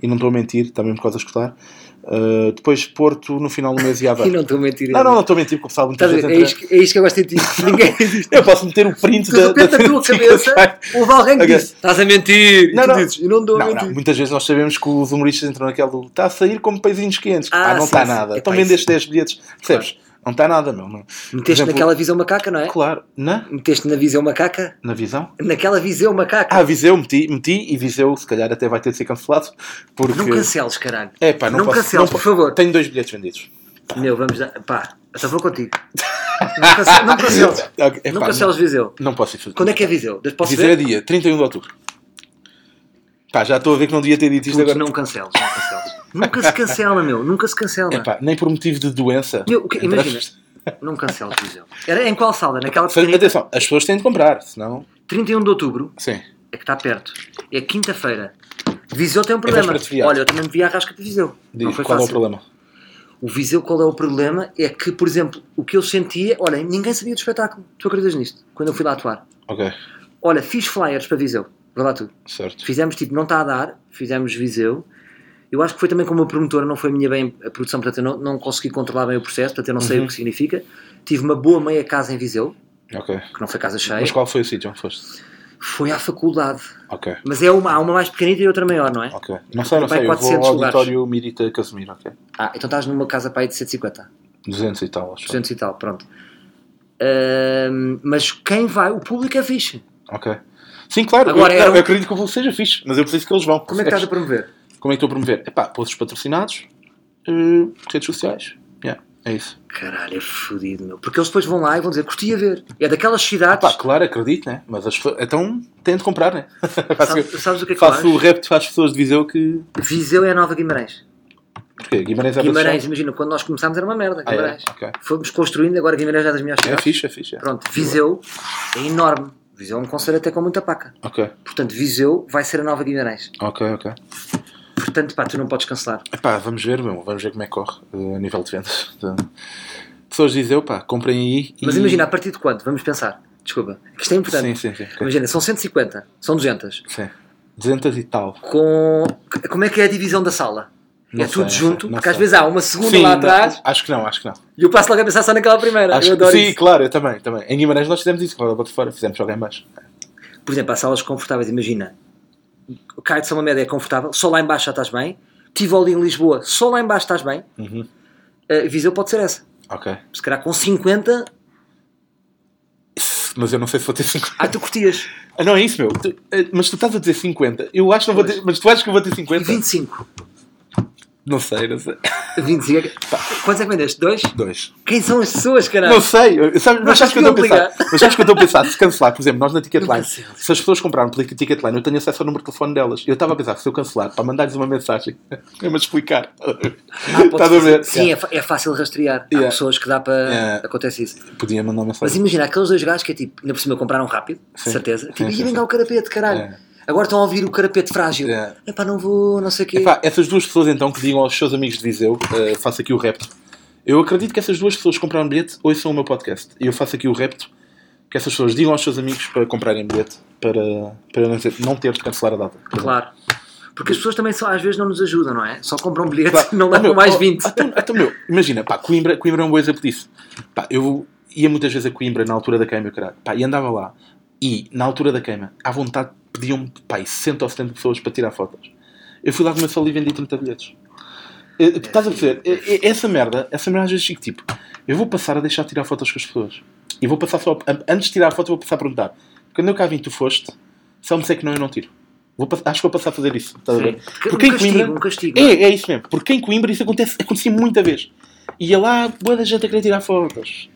E não estou a mentir, também por causa de escutar. Uh, depois Porto no final do mês e E Aveiro. não estou a mentir. Não, não, não estou a mentir, porque o pessoal muitas a vezes É entra... isto, que- é isto que eu gosto de ti. Ninguém. Eu posso meter o print De da, repente, da- na tua cabeça, houve alguém que Ok. disse: Estás a mentir. Não, e tu não. dizes: Eu não estou a mentir. não, muitas vezes nós sabemos que os humoristas entram naquele está a sair como peizinhos quentes. Ah, Pá, não está nada. Então isso- vendeste 10 bilhetes. Percebes? Não está nada, meu. Não. Meteste exemplo, naquela visão macaca, não é? Claro. Na? Meteste na visão macaca? Na visão? Naquela visão macaca. Ah, Viseu meti, meti e Viseu se calhar até vai ter de ser cancelado. Porque... Não canceles, caralho. É pá, não, Não posso. canceles, não por favor. Tenho dois bilhetes vendidos. Meu, vamos dar. Pá, eu vou contigo. Não canceles. Não canceles. Ok, epá, Não canceles Viseu. Não posso ir fazer. Quando é que é Viseu? Posso Viseu é ver? dia 31 de outubro. Pá, já estou a ver que não devia ter dito isto Putz, agora. não canceles, não canceles. Nunca se cancela, meu. Nunca se cancela. Epá, nem por motivo de doença. Imagina. Não canceles Viseu. Era em qual sala? Naquela pequenita? Atenção, as pessoas têm de comprar, senão. 31 de outubro Sim. é que está perto. É quinta-feira. Viseu tem um problema. véspera de feriado. Olha, eu também me vi à rasca de Viseu. Não Diz, foi qual é o fácil. problema? O Viseu, qual é o problema? É que, por exemplo, o que eu sentia. Olha, ninguém sabia do espetáculo. Tu acreditas nisto? Quando eu fui lá atuar. Ok, Olha, fiz flyers para Viseu. Vê lá tu. certo. Fizemos tipo, não está a dar. Fizemos Viseu. Eu acho que foi também como a promotora, não foi minha bem a produção, portanto eu não, não consegui controlar bem o processo, portanto eu não sei Uhum. o que significa. Tive uma boa meia casa em Viseu, Ok. que não foi casa cheia. Mas qual foi o sítio onde foste? Foi à faculdade. Ok, Mas é uma, há uma mais pequenita e outra maior, não é? ok. Não sei, não sei. Eu vou 400 ao lugares. auditório Mirita Casimiro, ok. Ah, então estás numa casa para aí de 150. 200 e tal, acho. 200 e tal, pronto. Ahm, mas quem vai, o público é fixe. Ok. Sim, claro. Agora, eu, não, um- eu acredito que o voo seja fixe, mas eu preciso que eles vão. Como é que estás a promover? Como é que estou a promover? Epá, posts patrocinados, eh, redes sociais. Yeah, é isso. Caralho, é fodido, meu. Porque eles depois vão lá e vão dizer, curti a ver. É daquelas cidades. Pá, claro, acredito, né? Mas as. Então têm de comprar, né? Sabes, sabes o que é que faço o repto às pessoas de Viseu que. Viseu é a nova Guimarães. Porquê? Guimarães é Guimarães, Guimarães. imagina, quando nós começámos era uma merda. Ah, é? Guimarães. Ok. Fomos construindo, agora Guimarães é das minhas É cidades. fixe, é fixe. é. Pronto, Viseu é enorme. Viseu é um conselho até com muita paca. Ok, Portanto, Viseu vai ser a nova Guimarães. ok, ok. Portanto, pá, tu não podes cancelar. Epá, vamos ver, meu, vamos ver como é que corre eh, a nível de vendas. De- Pessoas dizem, pá, comprem aí. e- Mas imagina, a partir de quanto? Vamos pensar. Desculpa. Isto é importante. Sim, sim, sim. ok. Imagina, são 150, são 200. Sim. 200 e tal. Com... Como é que é a divisão da sala? Não é sei, tudo não junto, sei, não porque às sei. vezes há uma segunda Sim, lá não, atrás acho que não, acho que não. e eu passo logo a pensar só naquela primeira. Acho eu que- adoro sim, isso. claro, eu também, também. Em Guimarães nós fizemos isso, fora de fora, fizemos jogar em baixo. Por exemplo, há salas confortáveis, imagina. Cai de São Média é confortável, só lá em baixo já estás bem. Tivoli em Lisboa, só lá em baixo estás bem. Uhum. Uh, Viseu pode ser essa. Ok. Se calhar com 50, Mas eu não sei se vou ter 50. ah, tu curtias. Ah, não é isso, meu. Tu- eh, mas tu estás a dizer 50. Eu acho que não vou ter. Mas tu achas que eu vou ter 50? 25. Não sei, não sei. 25. Quantos é que vendeste? Dois? Dois. Quem são as pessoas, caralho? Não sei, sabe, mas Mas sabes que eu estou a pensar? Mas sabes que eu estou a pensar? Se cancelar, por exemplo, nós na Ticketline, se as pessoas compraram pela Ticketline, eu tenho acesso ao número de telefone delas. Eu estava a pensar, se eu cancelar, para mandar-lhes uma mensagem, é-me explicar. Ah, Estás a ver? Sim, é, é fácil rastrear. Há Yeah. pessoas que dá para. Yeah. Acontece isso. Podia mandar uma Mas mensagem. imagina, aqueles dois gajos que é tipo, ainda por cima compraram rápido, Sim. certeza. Tipo, Sim, e sim, vem sim. cá o carapete, caralho. Agora estão a ouvir o carapete frágil. É. Epá, não vou, não sei o quê. Epá, essas duas pessoas então que digam aos seus amigos de Viseu, eh, faço aqui o repto. Eu acredito que essas duas pessoas compraram bilhete ouçam o meu podcast. E eu faço aqui o repto que essas pessoas digam aos seus amigos para comprarem bilhete para, para não, ter, não ter de cancelar a data. Claro. Porque as pessoas também só, às vezes não nos ajudam, não é? Só compram um bilhete Claro. e não Ah, levam meu, mais oh, 20. Então, então, meu, imagina, pá, Coimbra, Coimbra é um bom exemplo disso. Pá, eu ia muitas vezes a Coimbra na altura da queima, caralho, pá, e andava lá. E na altura da queima, à vontade, pediam-me pá, 60 ou 70 pessoas para tirar fotos. Eu fui lá de uma sala e vendi 30 bilhetes. Eh, Estás a perceber? Eh, eh, Essa merda, essa merda às vezes fico tipo, eu vou passar a deixar de tirar fotos com as pessoas. E vou passar só, a- antes de tirar a foto, vou passar a perguntar: quando eu cá vim, tu foste, só me sei que não, eu não tiro. Vou, acho que vou passar a fazer isso. Estás a ver? Porque um em castigo, Coimbra- um castigo. É, é isso mesmo. Porque em Coimbra isso acontece, acontecia muita vez. Ia lá, boa da gente a querer tirar fotos.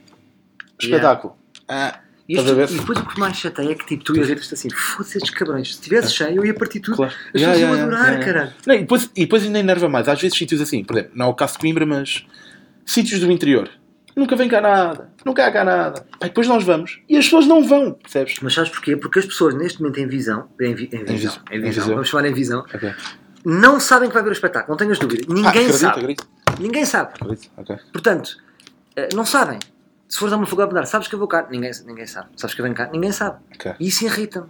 Espetáculo. Ah, E, isto- e depois o que mais chateia é que tipo, tu ias ver isto assim, foda-se estes cabrões, se tivesse cheio eu ia partir tudo. Claro. As pessoas ya, iam adorar, ya. caralho. Não, e, depois, e depois ainda enerva mais. Às vezes sítios assim, por exemplo, não é o caso de Coimbra, mas sítios do interior. Nunca vem cá nada. Nunca há cá nada. E depois nós vamos. E as pessoas não vão. Percebes? Mas sabes porquê? Porque as pessoas neste momento em visão, em, vi- em visão, vis- em em visão, visão. vamos chamar em visão, Ok. não sabem que vai ver o espetáculo, não tenhas dúvida. Ninguém Ah, acredito, sabe. Acredito, Ninguém sabe. acredito. Ok. Portanto, eh, não sabem. Se fores a uma faculdade mudar, sabes que eu vou cá? Ninguém, ninguém sabe. Sabes que eu venho cá? Ninguém sabe. Ok. E isso irrita-me.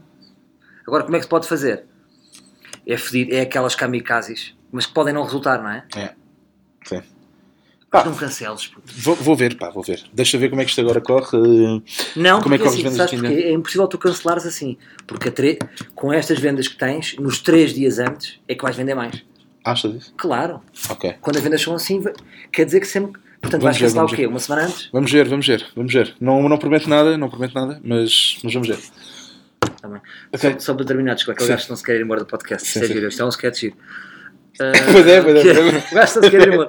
Agora, como é que se pode fazer? é fedido, é aquelas kamikazes, mas que podem não resultar, não é? É. Sim. Mas não canceles, puto. Vou, vou ver, pá, vou ver. Deixa ver como é que isto agora corre. eh, Não, Como é que porque as assim, vendas sabes porquê? É impossível tu cancelares assim. Porque tre- com estas vendas que tens, nos três dias antes, é que vais vender mais. Achas isso? Claro. Ok. Quando as vendas são assim, quer dizer que sempre. Portanto, Vamos vais ver, cancelar o quê? Uma semana antes? Vamos ver, vamos ver, vamos ver. Não, não prometo nada, não prometo nada, mas, mas vamos ver. Tá bem. Ok. Só, só para terminar, desculpa, aquele gajo que não se quer ir embora do podcast. Sim, Isto é sim. isto é um sketch giro. Ah, Pois é, pois é, que pois é. O gajo não se quer ir embora.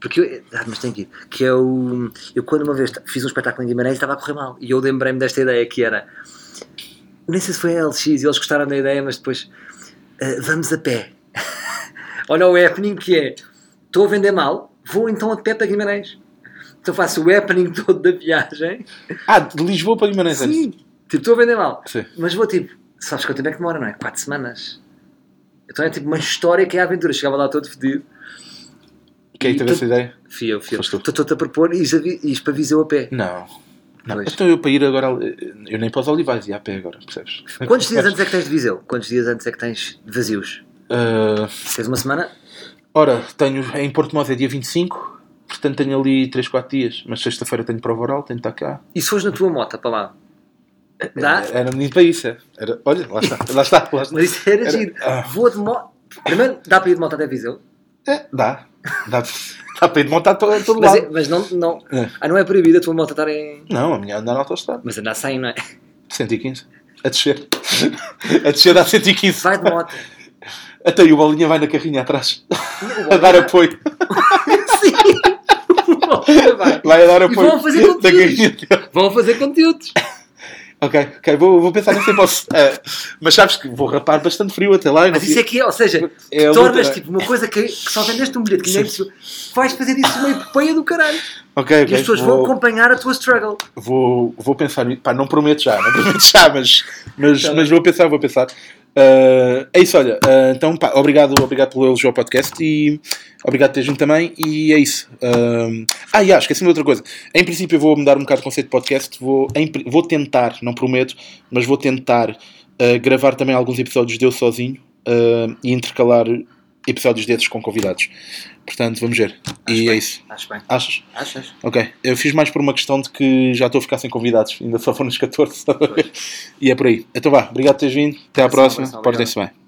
Porque eu, ah, mas tem que ir. Que é o. Eu, quando uma vez fiz um espetáculo em Guimarães, estava a correr mal. E eu lembrei-me desta ideia que era. Nem sei se foi a LX e eles gostaram da ideia, mas depois. ah, vamos a pé. Olha o happening que é. Estou a vender mal, vou então a pé para Guimarães. Então faço o happening todo da viagem. Ah, de Lisboa para Guimarães. é Sim. Tipo, estou a vender mal. Sim. Mas vou tipo, sabes quanto tempo é que demora, não é? 4 semanas. Então é tipo uma história que é a aventura. Chegava lá todo fedido. Quem é teve essa ideia? Fui eu, fui eu. Foste tu. Estou-te a propor e isto para Viseu a pé. Não. Não. Então eu para ir agora. Eu nem os Olivais, ia a pé agora, percebes? Quantos dias antes é que tens de Viseu? Quantos dias antes é que tens de vazios? Ah, Tens uma semana? Ora, tenho em Porto Mós é dia 25, portanto tenho ali 3, 4 dias. Mas sexta-feira tenho prova oral, tenho de estar cá. E se fores na tua moto para lá? Dá? Era menino para isso, é. Era, olha, lá está, lá está. Lá está. Mas isso era, Era- giro. Ah. Vou de moto. Primeiro, dá para ir de moto até Viseu. É, dá. Dá, dá para ir de montar todo, todo Mas, lado. é- mas não, não. É. Ah, não é proibido a tua moto estar em. Não, a minha anda na autostrada. Mas andar sem, não é? 115. A descer. A descer dá 115. Vai de moto. Até aí o Bolinha vai na carrinha atrás. A dar apoio. Sim. Vai. Vai a dar E apoio. vão fazer conteúdos. Vão fazer conteúdos. Ok, ok, vou, vou pensar nisso em posso. Eh, mas sabes que vou rapar bastante frio até lá. e Mas isso é sei- que é, ou seja, É tornas luta. tipo uma coisa que, que só vendeste um bilhete, que ninguém percebeu. Vais fazer disso uma epopeia do caralho. Ok, E ok. as pessoas vou, vão acompanhar a tua struggle. vou, vou pensar nisso. Pá, não prometo já, não prometo já, mas, mas, Tá mas vou pensar, vou pensar. Eh, é isso, olha. eh, então, pá, obrigado, obrigado pelo elogio ao podcast e obrigado por teres vindo também. E é isso. Eh, ah, e ah, esqueci-me de outra coisa. Em princípio, eu vou mudar um bocado o conceito de podcast. Vou, em vou tentar, não prometo, mas vou tentar gravar também alguns episódios de eu sozinho e intercalar episódios desses com convidados. Portanto, vamos ver. e é bem. isso. Acho bem. Achas? Achas? Ok, eu fiz mais por uma questão de que já estou a ficar sem convidados, ainda só foram nos 14, e é por aí. Então vá, obrigado por teres vindo, até à próxima, portem-se bem.